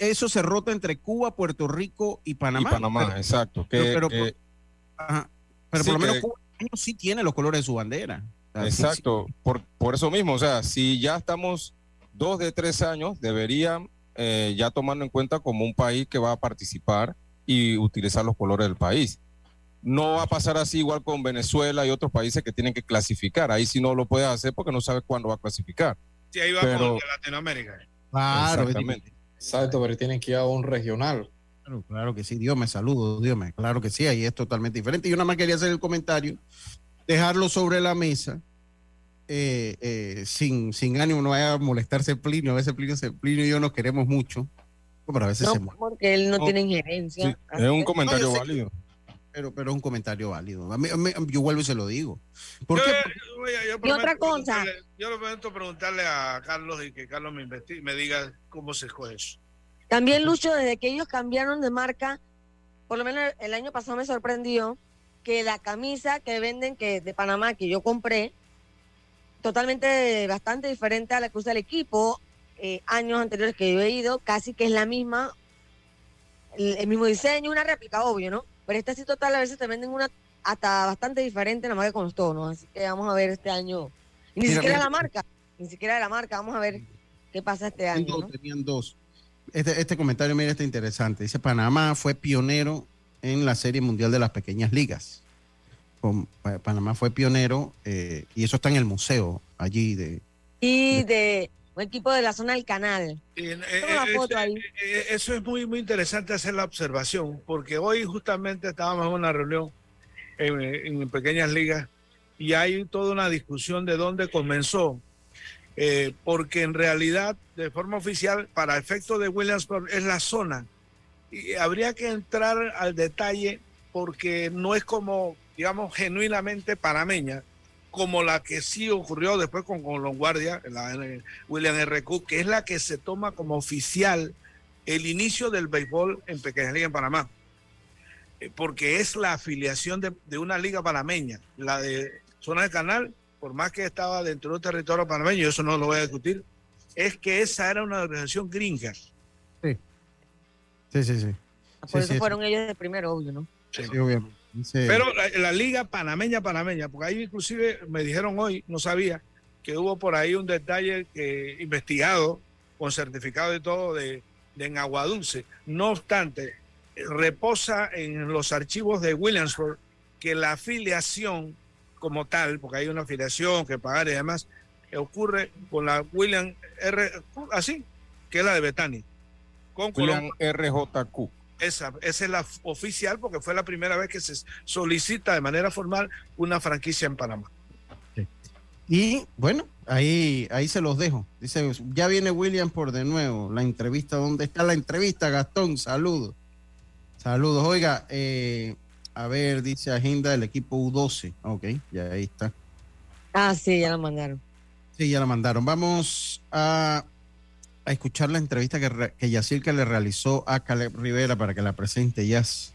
Eso se rota entre Cuba, Puerto Rico y Panamá. y Panamá, Pero- exacto. Que, pero- pero- que- ajá. Pero Sí, por lo menos que- Cuba este sí tiene los colores de su bandera. O sea, sí- exacto. Por, por eso mismo, o sea, si ya estamos dos de tres años, deberían eh, ya tomarlo en cuenta como un país que va a participar y utilizar los colores del país. No va a pasar así igual con Venezuela y otros países que tienen que clasificar. Ahí sí no lo puedes hacer porque no sabes cuándo va a clasificar. Sí, ahí va Pero- con Latinoamérica. Claro, Exactamente. Exacto, pero tienen que ir a un regional. Claro, claro que sí, Dios me saludo, Dios me, claro que sí, ahí es totalmente diferente. Yo nada más quería hacer el comentario, dejarlo sobre la mesa, eh, eh, sin, sin ánimo, no vaya a molestarse Plinio, a veces Plinio, se- Plinio y yo nos queremos mucho, pero a veces No, se molesta. porque él no, No. tiene injerencia. Sí, es un comentario No, válido. Pero, pero es un comentario válido. A mí- a mí- yo vuelvo y se lo digo. ¿Por Yo, qué? yo- yo Y prometo otra cosa. Yo le prometo preguntarle a Carlos y que Carlos me investigue, me diga cómo se escoge eso. También, Lucho, desde que ellos cambiaron de marca, por lo menos el año pasado me sorprendió que la camisa que venden que de Panamá, que yo compré, totalmente bastante diferente a la que usa el equipo, eh, años anteriores que yo he ido, casi que es la misma, el, mismo diseño, una réplica, obvio, ¿no? Pero esta sí total, a veces te venden una hasta bastante diferente, nada más que con los tonos, así que vamos a ver este año. Y ni Mira, siquiera la marca, ni siquiera de la marca, vamos a ver qué pasa este año, dos, ¿no? tenían dos. Este, este comentario, mira, está interesante. Dice, Panamá fue pionero en la Serie Mundial de las Pequeñas Ligas. Con- Panamá fue pionero eh, y eso está en el museo allí de... y de un equipo de la zona del canal. Eh, una eh, foto eso- ahí. eh, Eso es muy, muy interesante hacer la observación, porque hoy justamente estábamos en una reunión en, en pequeñas ligas y hay toda una discusión de dónde comenzó, eh, porque en realidad, de forma oficial, para efecto de Williamsport, es la zona. Y habría que entrar al detalle porque no es como, digamos, genuinamente panameña, como la que sí ocurrió después con, con Longuardia, la eh, William R. Cook, que es la que se toma como oficial el inicio del béisbol en Pequeña Liga en Panamá. Eh, Porque es la afiliación de, de una liga panameña, la de Zona del Canal, por más que estaba dentro del territorio panameño, eso no lo voy a discutir, es que esa era una organización gringa. Sí, sí, sí. Por Sí, eso sí, fueron ellos de primero, obvio, ¿no? sí, obviamente. Pero la, la liga panameña, panameña, porque ahí inclusive me dijeron hoy, no sabía, que hubo por ahí un detalle que investigado con certificado y todo de, de en Agua Dulce. No obstante, reposa en los archivos de Williamsburg que la afiliación como tal, porque hay una afiliación que pagar y demás, ocurre con la William R, así, que es la de Betania. Con William RJQ. Esa, esa es la oficial porque fue la primera vez que se solicita de manera formal una franquicia en Panamá. Y bueno, ahí, ahí se los dejo. Dice, ya viene William por de nuevo. La entrevista, ¿dónde está la entrevista, Gastón? Saludos. Saludos. Oiga, eh, a ver, dice agenda del equipo U12. Ok, ya ahí está. Ah, sí, ya la mandaron. Sí, ya la mandaron. Vamos a, a escuchar la entrevista que, re- que le realizó a Caleb Rivera para que la presente, Yas.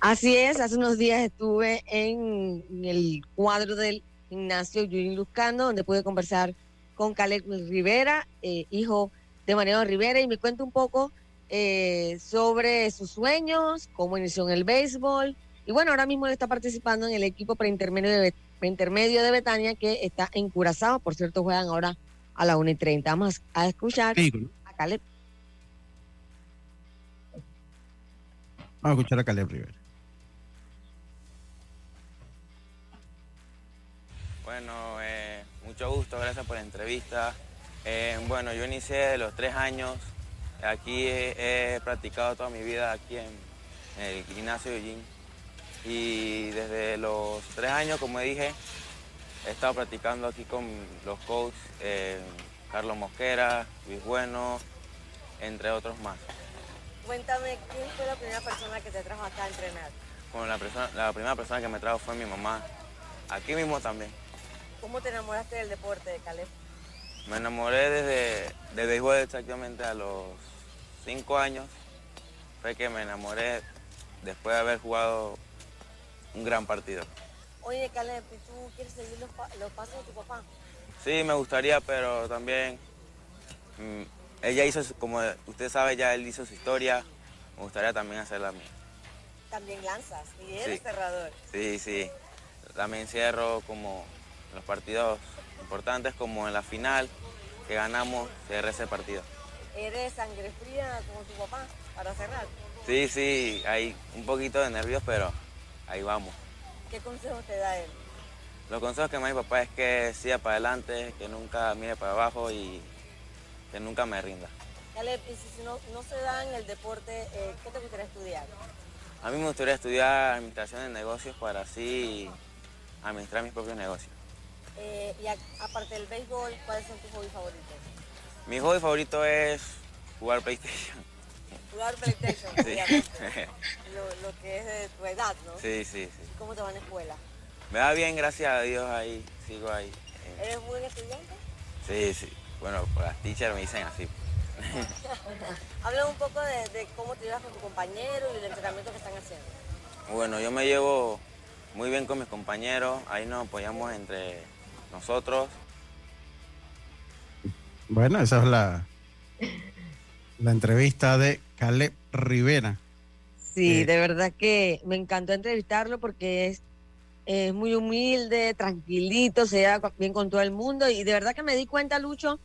Así es, hace unos días estuve en, el cuadro del gimnasio Yurin Luzcano, donde pude conversar con Caleb Rivera, eh, hijo de Mariano Rivera, y me cuenta un poco eh, sobre sus sueños, cómo inició en el béisbol. Y bueno, ahora mismo él está participando en el equipo preintermedio preintermedio de Betania, que está en Curazao. Por cierto, juegan ahora a la 1 y 30. Vamos a escuchar a Caleb. Vamos a escuchar a Caleb Rivera. Bueno, eh, mucho gusto, gracias por la entrevista. Eh, bueno, yo inicié de los tres años. Aquí he, he practicado toda mi vida aquí en, en el gimnasio de gym. Y desde los tres años, como dije, he estado practicando aquí con los coaches eh, Carlos Mosquera, Luis Bueno, entre otros más. Cuéntame, ¿quién fue la primera persona que te trajo acá a entrenar? Bueno, la, persona, la primera persona que me trajo fue mi mamá. Aquí mismo también. ¿Cómo te enamoraste del deporte de Caleb? Me enamoré desde de béisbol exactamente a los cinco años. Fue que me enamoré después de haber jugado un gran partido. Oye, Caleb, ¿y tú quieres seguir los, pa- los pasos de tu papá? Sí, me gustaría, pero también mm, ella hizo, como usted sabe, ya él hizo su historia. Me gustaría también hacer la mía. También lanzas y eres Sí. cerrador. Sí, sí. También cierro como los partidos importantes, como en la final que ganamos, cerré ese partido. ¿Eres sangre fría como tu papá para cerrar? Sí, sí, hay un poquito de nervios, pero ahí vamos. ¿Qué consejos te da él? Los consejos que me da mi papá es que siga para adelante, que nunca mire para abajo y que nunca me rinda. Caleb, y si no, no se da en el deporte, eh, ¿qué te gustaría estudiar? A mí me gustaría estudiar administración de negocios para así administrar mis propios negocios. Eh, y a- aparte del béisbol, ¿cuáles son tus hobbies favoritos? Mi hobby favorito es jugar PlayStation. Jugar PlayStation, Sí. Lo, lo que es de tu edad, ¿no? Sí, sí, sí. ¿Y ¿Cómo te va en la escuela? Me va bien, gracias a Dios, ahí, sigo ahí. ¿Eres buen estudiante? Sí, sí. Bueno, pues las teachers me dicen así. Habla un poco de, de cómo te llevas con tu compañero y el entrenamiento que están haciendo. Bueno, yo me llevo muy bien con mis compañeros, ahí nos apoyamos entre nosotros. Bueno, esa es la, la entrevista de Caleb Rivera. Sí, Eh, de verdad que me encantó entrevistarlo porque es, es muy humilde, tranquilito, se lleva bien con todo el mundo y de verdad que me di cuenta, Lucho,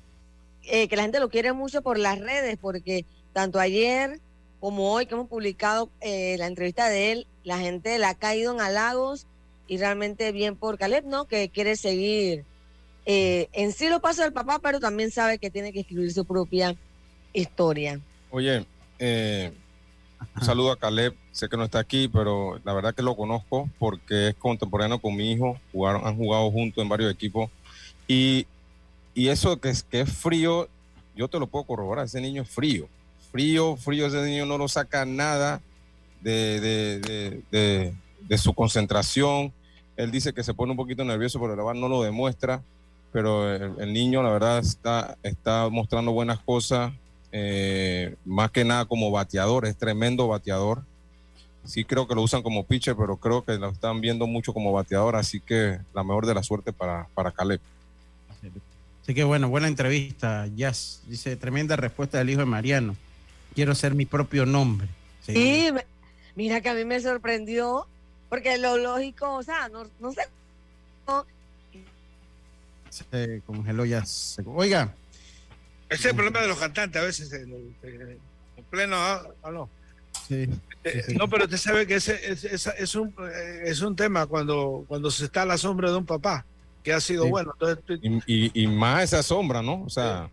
eh, que la gente lo quiere mucho por las redes porque tanto ayer como hoy que hemos publicado eh, la entrevista de él, la gente le ha caído en halagos y realmente bien por Caleb, ¿no? Que quiere seguir eh, en sí los pasos del papá, pero también sabe que tiene que escribir su propia historia. Oye, eh, un saludo a Caleb. Sé que no está aquí, pero la verdad que lo conozco porque es contemporáneo con mi hijo. Jugaron, han jugado juntos en varios equipos. Y, y eso que es, que es frío, yo te lo puedo corroborar. Ese niño es frío. Frío, frío. Ese niño no lo saca nada de, de- de- su concentración. Él dice que se pone un poquito nervioso, pero la verdad no lo demuestra. Pero el, el niño, la verdad, está, está mostrando buenas cosas eh, más que nada como bateador, es tremendo bateador. Sí creo que lo usan como pitcher, pero creo que lo están viendo mucho como bateador, así que la mejor de la suerte para, para Caleb. Así que bueno, buena entrevista, Jazz. Dice, tremenda respuesta del hijo de Mariano. Quiero ser mi propio nombre. Sí. Mira que a mí me sorprendió, porque lo lógico, o sea, no, no sé. no, Se congeló Jazz. Oiga, Ese es el problema de los cantantes a veces, en, en- en pleno. ah, ah, no. sí, Eh, no, pero usted sabe que ese, es, es- es un, eh, es un tema cuando, cuando se está a la sombra de un papá, que ha sido Sí. bueno. Entonces, Y, y- y más esa sombra, ¿no? O sea,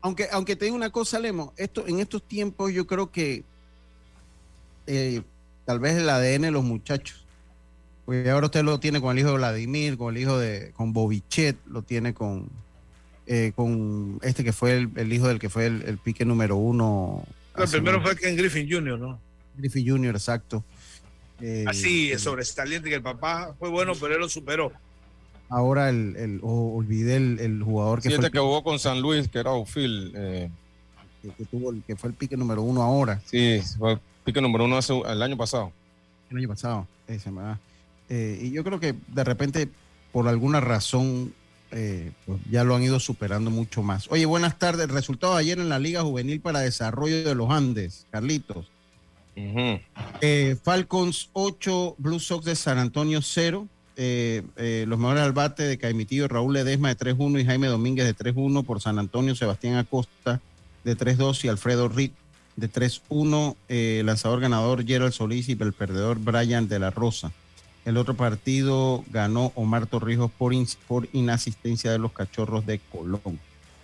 aunque, aunque te digo una cosa, Lemo, esto, en estos tiempos yo creo que eh, tal vez el ADN de los muchachos. Porque ahora usted lo tiene con el hijo de Vladimir, con el hijo de, con Bobichet, lo tiene con, eh, con este que fue el, el hijo del que fue el, el pique número uno. el primero fue Ken Griffin Jr., ¿no? Griffey Jr., exacto. Eh, Así, es sobresaliente que el papá fue bueno, pero él lo superó. Ahora el, el- oh, olvidé el, el jugador que sí, fue este el que jugó con San Luis, que era outfield, eh, que, que tuvo el, que fue el pique número uno ahora, sí, fue pique número uno hace, el año pasado. el año pasado. ese, ¿verdad? Eh, y yo creo que de repente, por alguna razón, eh, pues ya lo han ido superando mucho más. Oye, buenas tardes. Resultado ayer en la Liga Juvenil para Desarrollo de los Andes, Carlitos. Eh, Falcons 8, Blue Sox de San Antonio 0. Eh, los mejores al bate de Caimitillo, Raúl Ledesma de 3-1 y Jaime Domínguez de 3-1 por San Antonio, Sebastián Acosta de 3-2 y Alfredo Reed de 3-1. Eh, lanzador ganador Gerald Solís y el perdedor Brian de la Rosa. El otro partido ganó Omar Torrijos por, inasistencia de los cachorros de Colón.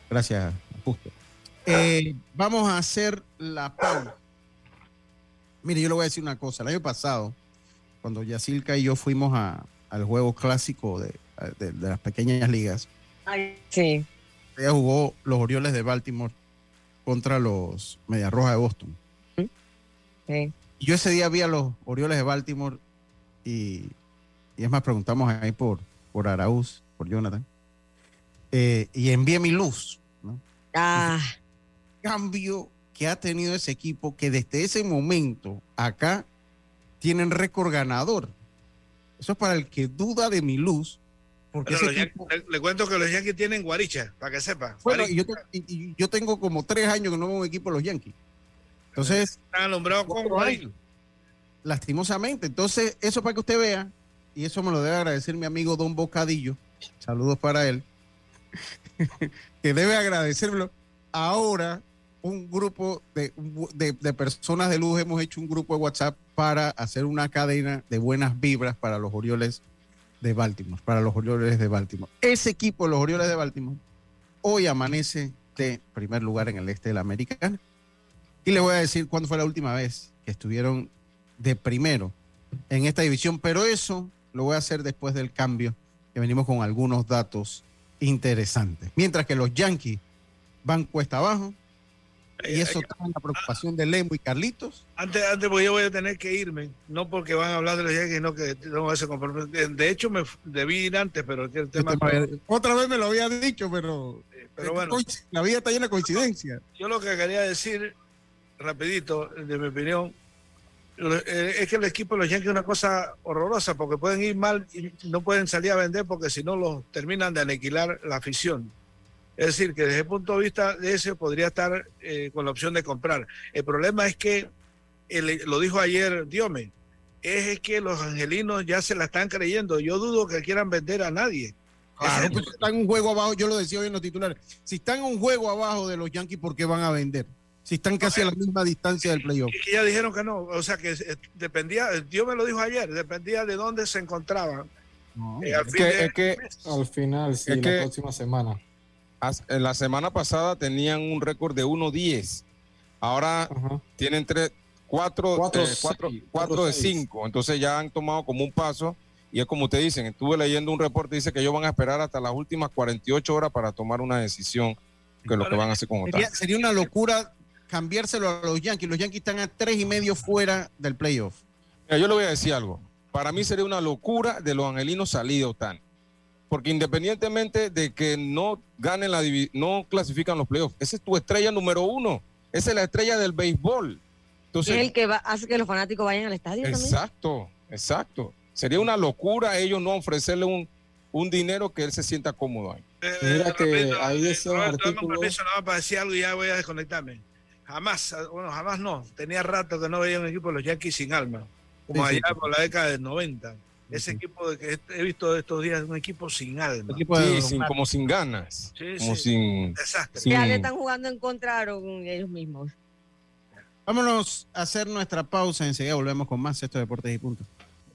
Gracias, Justo. Eh, vamos a hacer la pausa. Mire, yo le voy a decir una cosa. El año pasado, cuando Yacilca y yo fuimos a- al juego clásico de, de- de las pequeñas ligas, Ay, sí. ella jugó los Orioles de Baltimore contra los Medias Rojas de Boston. Sí. Y yo ese día vi a los Orioles de Baltimore y, y es más, preguntamos ahí por, por Arauz, por Jonathan. eh, y envié mi luz. ¿no? Ah, Cambio que ha tenido ese equipo que desde ese momento acá tienen récord ganador. Eso es para el que duda de mi luz. Porque ese equipo- le, le cuento que los Yankees tienen guaricha, para que sepa. bueno, y yo, y- y yo tengo como tres años que no veo un equipo de los Yankees. Entonces, Están alumbrados con guaricha. Lastimosamente. Entonces, eso para que usted vea, y eso me lo debe agradecer mi amigo Don Bocadillo. Saludos para él. que debe agradecérmelo. Ahora, un grupo de, de- de personas de luz hemos hecho un grupo de WhatsApp para hacer una cadena de buenas vibras para los Orioles de Baltimore, para los Orioles de Baltimore. Ese equipo, los Orioles de Baltimore, hoy amanece de primer lugar en el este de la Americana. Y le voy a decir cuándo fue la última vez que estuvieron de primero en esta división, pero eso lo voy a hacer después del cambio, que venimos con algunos datos interesantes. Mientras que los Yankees van cuesta abajo, y eso está en la preocupación de Lemo y Carlitos. Antes, antes, porque yo voy a tener que irme, no porque van a hablar de los Yankees, sino que tengo ese compromiso. De hecho, me debí ir antes, pero el tema. Otra vez me lo había dicho, pero, pero bueno. la vida está llena de coincidencias. Yo lo que quería decir, rapidito, de mi opinión, eh, es que el equipo de los Yankees es una cosa horrorosa, porque pueden ir mal y no pueden salir a vender porque si no los terminan de aniquilar la afición. Es decir, que desde el punto de vista de ese podría estar eh, con la opción de comprar. El problema es que, el- lo dijo ayer Diome, es, es que los angelinos ya se la están creyendo. Yo dudo que quieran vender a nadie. Claro, pues están un juego abajo, yo lo decía hoy en los titulares. Si están un juego abajo de los Yankees, ¿por qué van a vender? Si están casi a la misma distancia del playoff. Y ya dijeron que no, o sea que eh, dependía, Dios me lo dijo ayer, dependía de dónde se encontraban. Eh, al Es que, de- es que al final, sí, Es la que- próxima semana. As- en la semana pasada tenían un récord de 1-10. Ahora tienen tres, cuatro, Cuatro, eh, seis, cuatro- cuatro, cuatro de seis. cinco. Entonces ya han tomado como un paso. Y es como ustedes dicen, estuve leyendo un reporte, dice que ellos van a esperar hasta las últimas 48 horas para tomar una decisión que es lo que van a hacer con Sería, Otani. sería una locura cambiárselo a los Yankees. Los Yankees están a tres y medio fuera del playoff. Mira, yo le voy a decir algo. Para mí sería una locura de los angelinos salir de Otani. Porque independientemente de que no ganen la no clasifican los playoffs, esa es tu estrella número uno. Esa es la estrella del béisbol. Entonces, es el que va, hace que los fanáticos vayan al estadio también. Exacto, exacto. Sería una locura ellos no ofrecerle un, un dinero que él se sienta cómodo ahí. Mira que Roberto, dame un artículo. permiso nada más para decir algo y ya voy a desconectarme. Jamás, bueno, jamás no. Tenía rato que no veía un equipo de los Yankees sin alma, como Sí, sí. allá por la década del 90. Ese equipo de que he visto estos días, un equipo sin alma. Sí, sin- como sin ganas. Sí, como sí. sin, Desastre. sin- Ya le están jugando en contra con ellos mismos. Vámonos a hacer nuestra pausa. Enseguida volvemos con más Esto Deportes y Punto.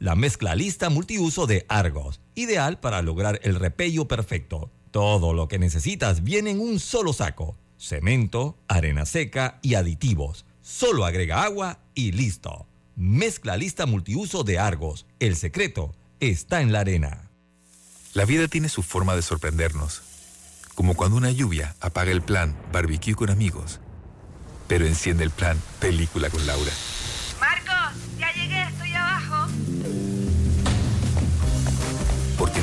La mezcla lista multiuso de Argos, ideal para lograr el repello perfecto. Todo lo que necesitas viene en un solo saco. Cemento, arena seca y aditivos. Solo agrega agua y listo. Mezcla lista multiuso de Argos. El secreto está en la arena. La vida tiene su forma de sorprendernos. Como cuando una lluvia apaga el plan barbecue con amigos, pero enciende el plan película con Laura.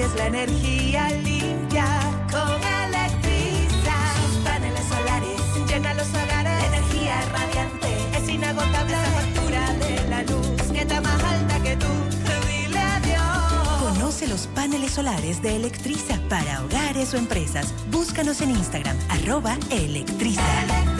es la energía limpia con Electriza. Sus paneles solares llena los hogares. Energía radiante es inagotable. La factura de la luz que está más alta que tú. Dile adiós. Conoce los paneles solares de Electriza para hogares o empresas. Búscanos en Instagram, arroba Electriza.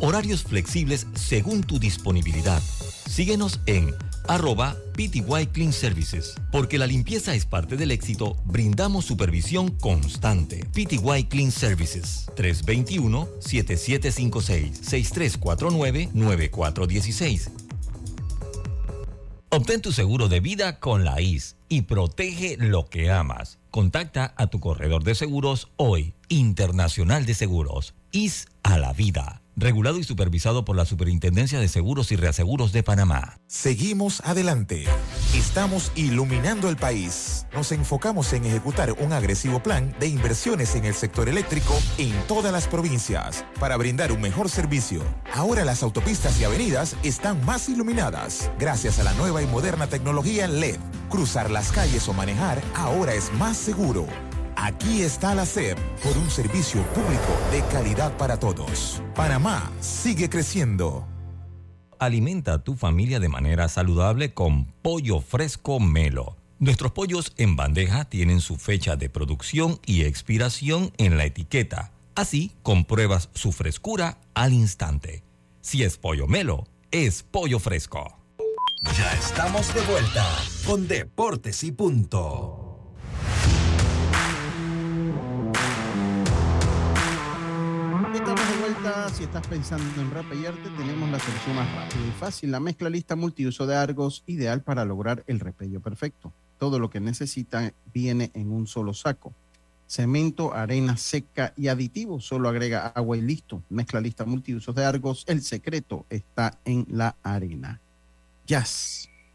Horarios flexibles según tu disponibilidad. Síguenos en arroba PTY Clean Services. Porque la limpieza es parte del éxito, brindamos supervisión constante. PTY Clean Services 321-7756-6349-9416. Obtén tu seguro de vida con la IS y protege lo que amas. Contacta a tu corredor de seguros hoy, Internacional de Seguros, IS a la vida. Regulado y supervisado por la Superintendencia de Seguros y Reaseguros de Panamá. Seguimos adelante. Estamos iluminando el país. Nos enfocamos en ejecutar un agresivo plan de inversiones en el sector eléctrico en todas las provincias para brindar un mejor servicio. Ahora las autopistas y avenidas están más iluminadas gracias a la nueva y moderna tecnología LED. Cruzar las calles o manejar ahora es más seguro. Aquí está la SEP por un servicio público de calidad para todos. Panamá sigue creciendo. Alimenta a tu familia de manera saludable con pollo fresco Melo. Nuestros pollos en bandeja tienen su fecha de producción y expiración en la etiqueta. Así compruebas su frescura al instante. Si es pollo Melo, es pollo fresco. Ya estamos de vuelta con Deportes y Punto. Si estás pensando en repellarte, tenemos la solución más rápida y fácil. La mezcla lista multiuso de Argos, ideal para lograr el repello perfecto. Todo lo que necesita viene en un solo saco. Cemento, arena seca y aditivos. Solo agrega agua y listo. Mezcla lista multiusos de Argos. El secreto está en la arena.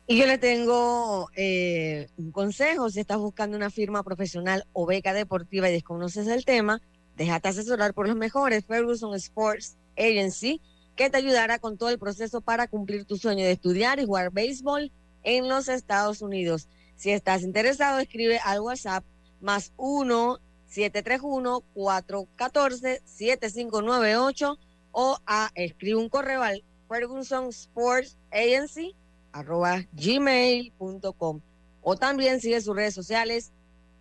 Y yo le tengo eh, un consejo. Si estás buscando una firma profesional o beca deportiva y desconoces el tema, déjate asesorar por los mejores Ferguson Sports Agency, que te ayudará con todo el proceso para cumplir tu sueño de estudiar y jugar béisbol en los Estados Unidos. Si estás interesado, escribe al WhatsApp más 1-731-414-7598 o a, escribe un correo al Ferguson Sports Agency arroba gmail.com o también sigue sus redes sociales,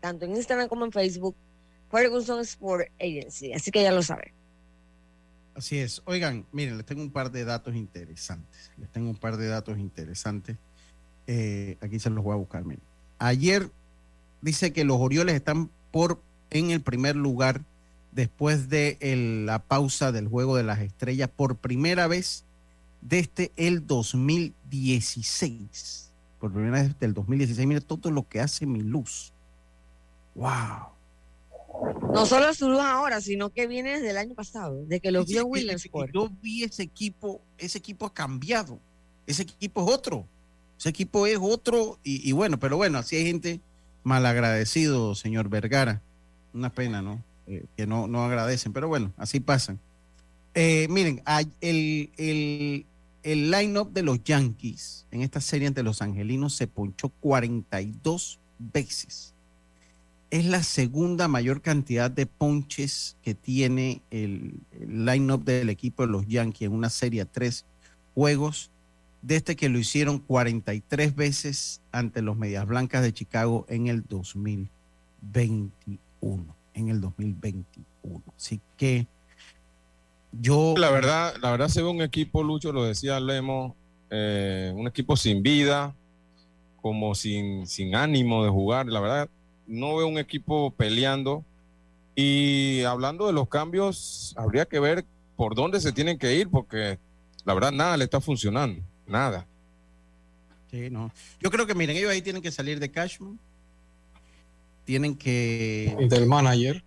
tanto en Instagram como en Facebook, Ferguson Sport Agency. Así que ya lo saben. Así es. Oigan, miren, les tengo un par de datos interesantes. Les tengo un par de datos interesantes. Eh, aquí se los voy a buscar. Miren. Ayer dice que los Orioles están por en el primer lugar después de la pausa del juego de las estrellas por primera vez desde el 2016. Por primera vez desde el 2016. Mira todo lo que hace mi luz. ¡Wow! No solo su luz ahora, sino que viene desde el año pasado, de que lo vio Williamsport. Yo vi ese equipo, ese equipo ha cambiado. Ese equipo es otro. Ese equipo es otro. Y, y bueno, pero bueno, así hay gente malagradecido, señor Vergara. Una pena, ¿no? Eh, que no, no agradecen, pero bueno, así pasan. Eh, miren, el, el, el line-up de los Yankees en esta serie ante los angelinos se ponchó 42 veces. Es la segunda mayor cantidad de ponches que tiene el, line-up del equipo de los Yankees en una serie a tres juegos desde que lo hicieron 43 veces ante los Medias Blancas de Chicago en el 2021. En el 2021. Así que yo. La verdad, la verdad se ve un equipo, Lucho, lo decía Lemo, eh, un equipo sin vida, como sin, sin ánimo de jugar. La verdad, no veo un equipo peleando. Y hablando de los cambios, habría que ver por dónde se tienen que ir, porque la verdad nada le está funcionando, nada. Sí, no. Yo creo que, miren, ellos ahí tienen que salir de Cashman. Tienen que. Del manager.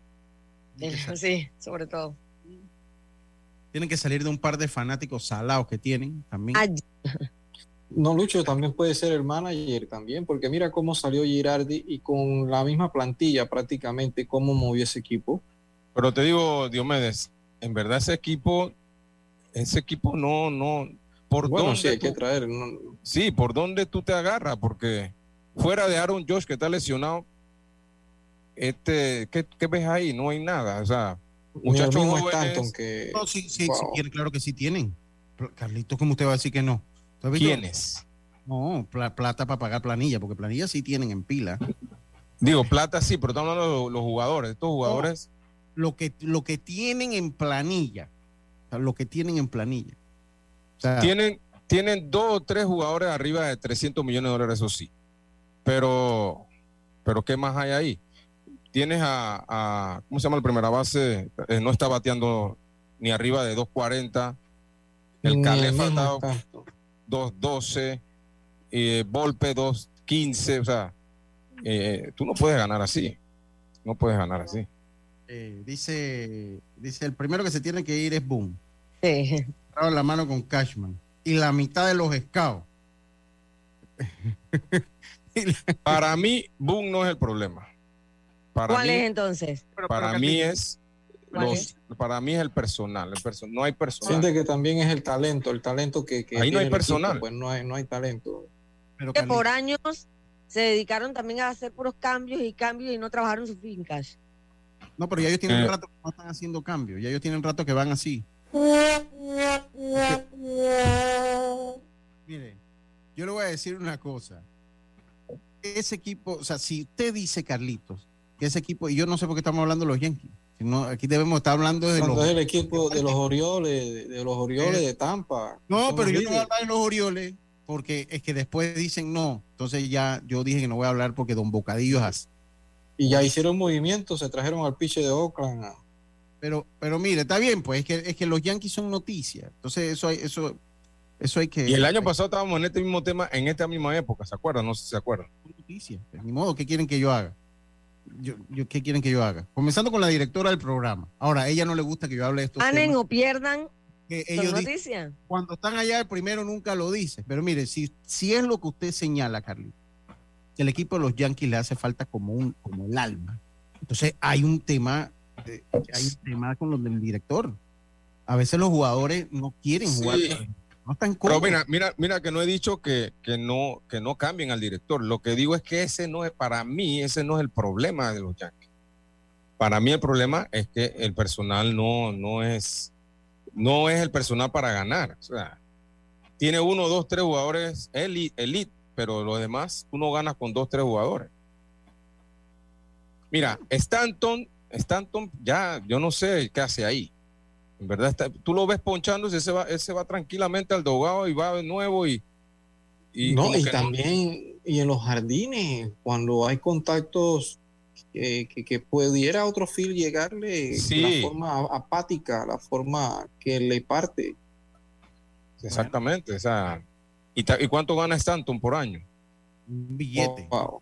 Sí, sobre todo. Tienen que salir de un par de fanáticos salados que tienen también. No, Lucho, también puede ser el manager también, porque mira cómo salió Girardi y con la misma plantilla prácticamente, cómo movió ese equipo. Pero te digo, Diomedes, en verdad ese equipo ese equipo no, no, por Bueno, dónde sí, hay tú- que traer. no- sí, por dónde tú te agarras, porque fuera de Aaron Josh que está lesionado, este, ¿qué, qué ves ahí? No hay nada, o sea, muchachos jóvenes, Stanton que. No, sí, sí, sí Wow. claro que sí tienen. Carlitos, ¿cómo usted va a decir que no? ¿Quiénes? No, pla- plata para pagar planilla, porque planilla sí tienen en pila. Digo, plata sí, pero estamos hablando de los, jugadores, estos jugadores, Lo que, lo que tienen en planilla, o sea, lo que tienen en planilla. O sea, tienen, tienen dos o tres jugadores arriba de 300 millones de dólares, eso sí, pero, pero ¿qué más hay ahí? Tienes a, a- ¿cómo se llama el primera base? Eh, no está bateando ni arriba de 240. Ni El Calefa está. 212, eh, Volpe 215, o sea, eh, tú no puedes ganar así. No puedes ganar así. eh, dice, dice, el primero que se tiene que ir es Boom. Sí. Dado la mano con Cashman. Y la mitad de los scouts. Para mí, Boom no es el problema. Para ¿Cuál mí, es entonces? para mí es ¿Cuál los, para mí es el personal, el perso- no hay personal. Siente que también es el talento, el talento que, que Ahí no hay equipo, personal. pues no hay, no hay talento. Pero Que por años se dedicaron también a hacer puros cambios y cambios y no trabajaron sus fincas. no, pero ya ellos tienen Eh. un rato que no están haciendo cambios. Ya ellos tienen un rato que van así. Mire, yo le voy a decir una cosa. Ese equipo, o sea, si usted dice, Carlitos, que ese equipo, y yo no sé por qué estamos hablando de los Yankees, aquí debemos estar hablando de Cuando los... es el equipo de los Orioles, de, los Orioles de Tampa. No, pero yo no voy a hablar de los Orioles, porque es que después dicen no. Entonces ya yo dije que no voy a hablar porque Don Bocadillo es así. Y ya hicieron movimientos, se trajeron al piche de Oakland. Pero, pero mire, está bien, pues es que, es que los Yankees son noticias. Entonces eso hay, eso, eso hay que... Y el año pasado estábamos en este mismo tema, en esta misma época, ¿se acuerdan? No sé si se acuerdan. noticias. Pues, ni modo, ¿qué quieren que yo haga? Yo, yo, ¿Qué quieren que yo haga? Comenzando con la directora del programa. Ahora, a ella no le gusta que yo hable de estos Ganen o pierdan, que ellos dicen- cuando están allá, el primero nunca lo dice. Pero mire, si, si es lo que usted señala, Carlito, que el equipo de los Yankees le hace falta como, un, como el alma. Entonces hay un tema, eh, hay un tema con los del director. A veces los jugadores no quieren jugar. No están Pero cómodos. mira, mira, mira que no he dicho que, que no, que no cambien al director. Lo que digo es que ese no es, para mí, ese no es el problema de los Yankees. Para mí el problema es que el personal no, no es, no es el personal para ganar. O sea, tiene uno, dos, tres jugadores elite, elite, pero los demás tú no ganas con dos, tres jugadores. Mira, Stanton, Stanton ya, yo no sé qué hace ahí. En verdad, está- tú lo ves ponchándose, ese va, ese va tranquilamente al dogado y va de nuevo y... y no, y también, y en los jardines, cuando hay contactos que, que, que pudiera otro field llegarle Sí. la forma apática, la forma que le parte. Exactamente, o sea... ¿Y, ta- ¿Y cuánto gana Stanton por año? Un billete. Wow.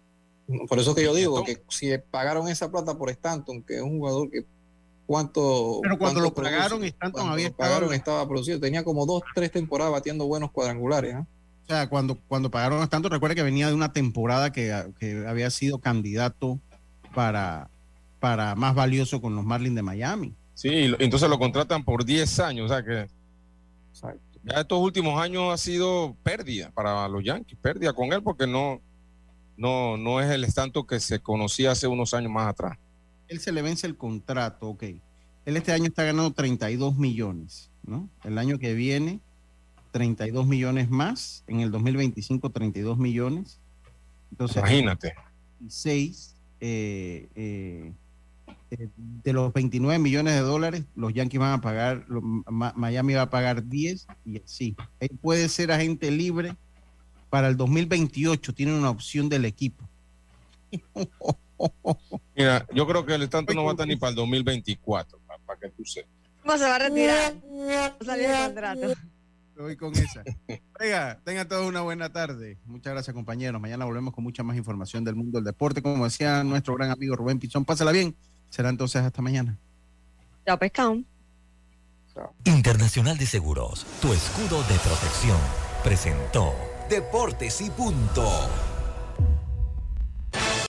Por eso que yo digo que si pagaron esa plata por Stanton, que es un jugador que cuánto Pero cuando cuánto lo produce, pagaron, cuando había lo pagaron estaba producido, tenía como dos, tres temporadas batiendo buenos cuadrangulares. ¿ah? O sea, cuando, cuando pagaron a tanto, recuerda que venía de una temporada que, que había sido candidato para, para más valioso con los Marlins de Miami. Sí, entonces lo contratan por 10 años, o sea que ya estos últimos años ha sido pérdida para los Yankees, pérdida con él porque no, no, no es el Stanton que se conocía hace unos años más atrás. Él se le vence el contrato, ok. Él este año está ganando 32 millones, ¿no? El año que viene, 32 millones más. En el 2025, 32 millones. Entonces, Imagínate. 6 eh, eh, eh, de los 29 millones de dólares, los Yankees van a pagar, lo- Ma- Miami va a pagar 10 y así. Él puede ser agente libre para el 2028, tiene una opción del equipo. Mira, yo creo que el Stanton no va a estar ni para el 2024, para, para que tú sepas. ¿Cómo se va a retirar? Va a salir de contrato. Voy con esa. Oiga, tengan todos una buena tarde. Muchas gracias, compañeros. Mañana volvemos con mucha más información del mundo del deporte. Como decía nuestro gran amigo Rubén Pichón, pásala bien. Será entonces hasta mañana. Chao, pescado. Internacional de Seguros, tu escudo de protección, presentó Deportes y punto.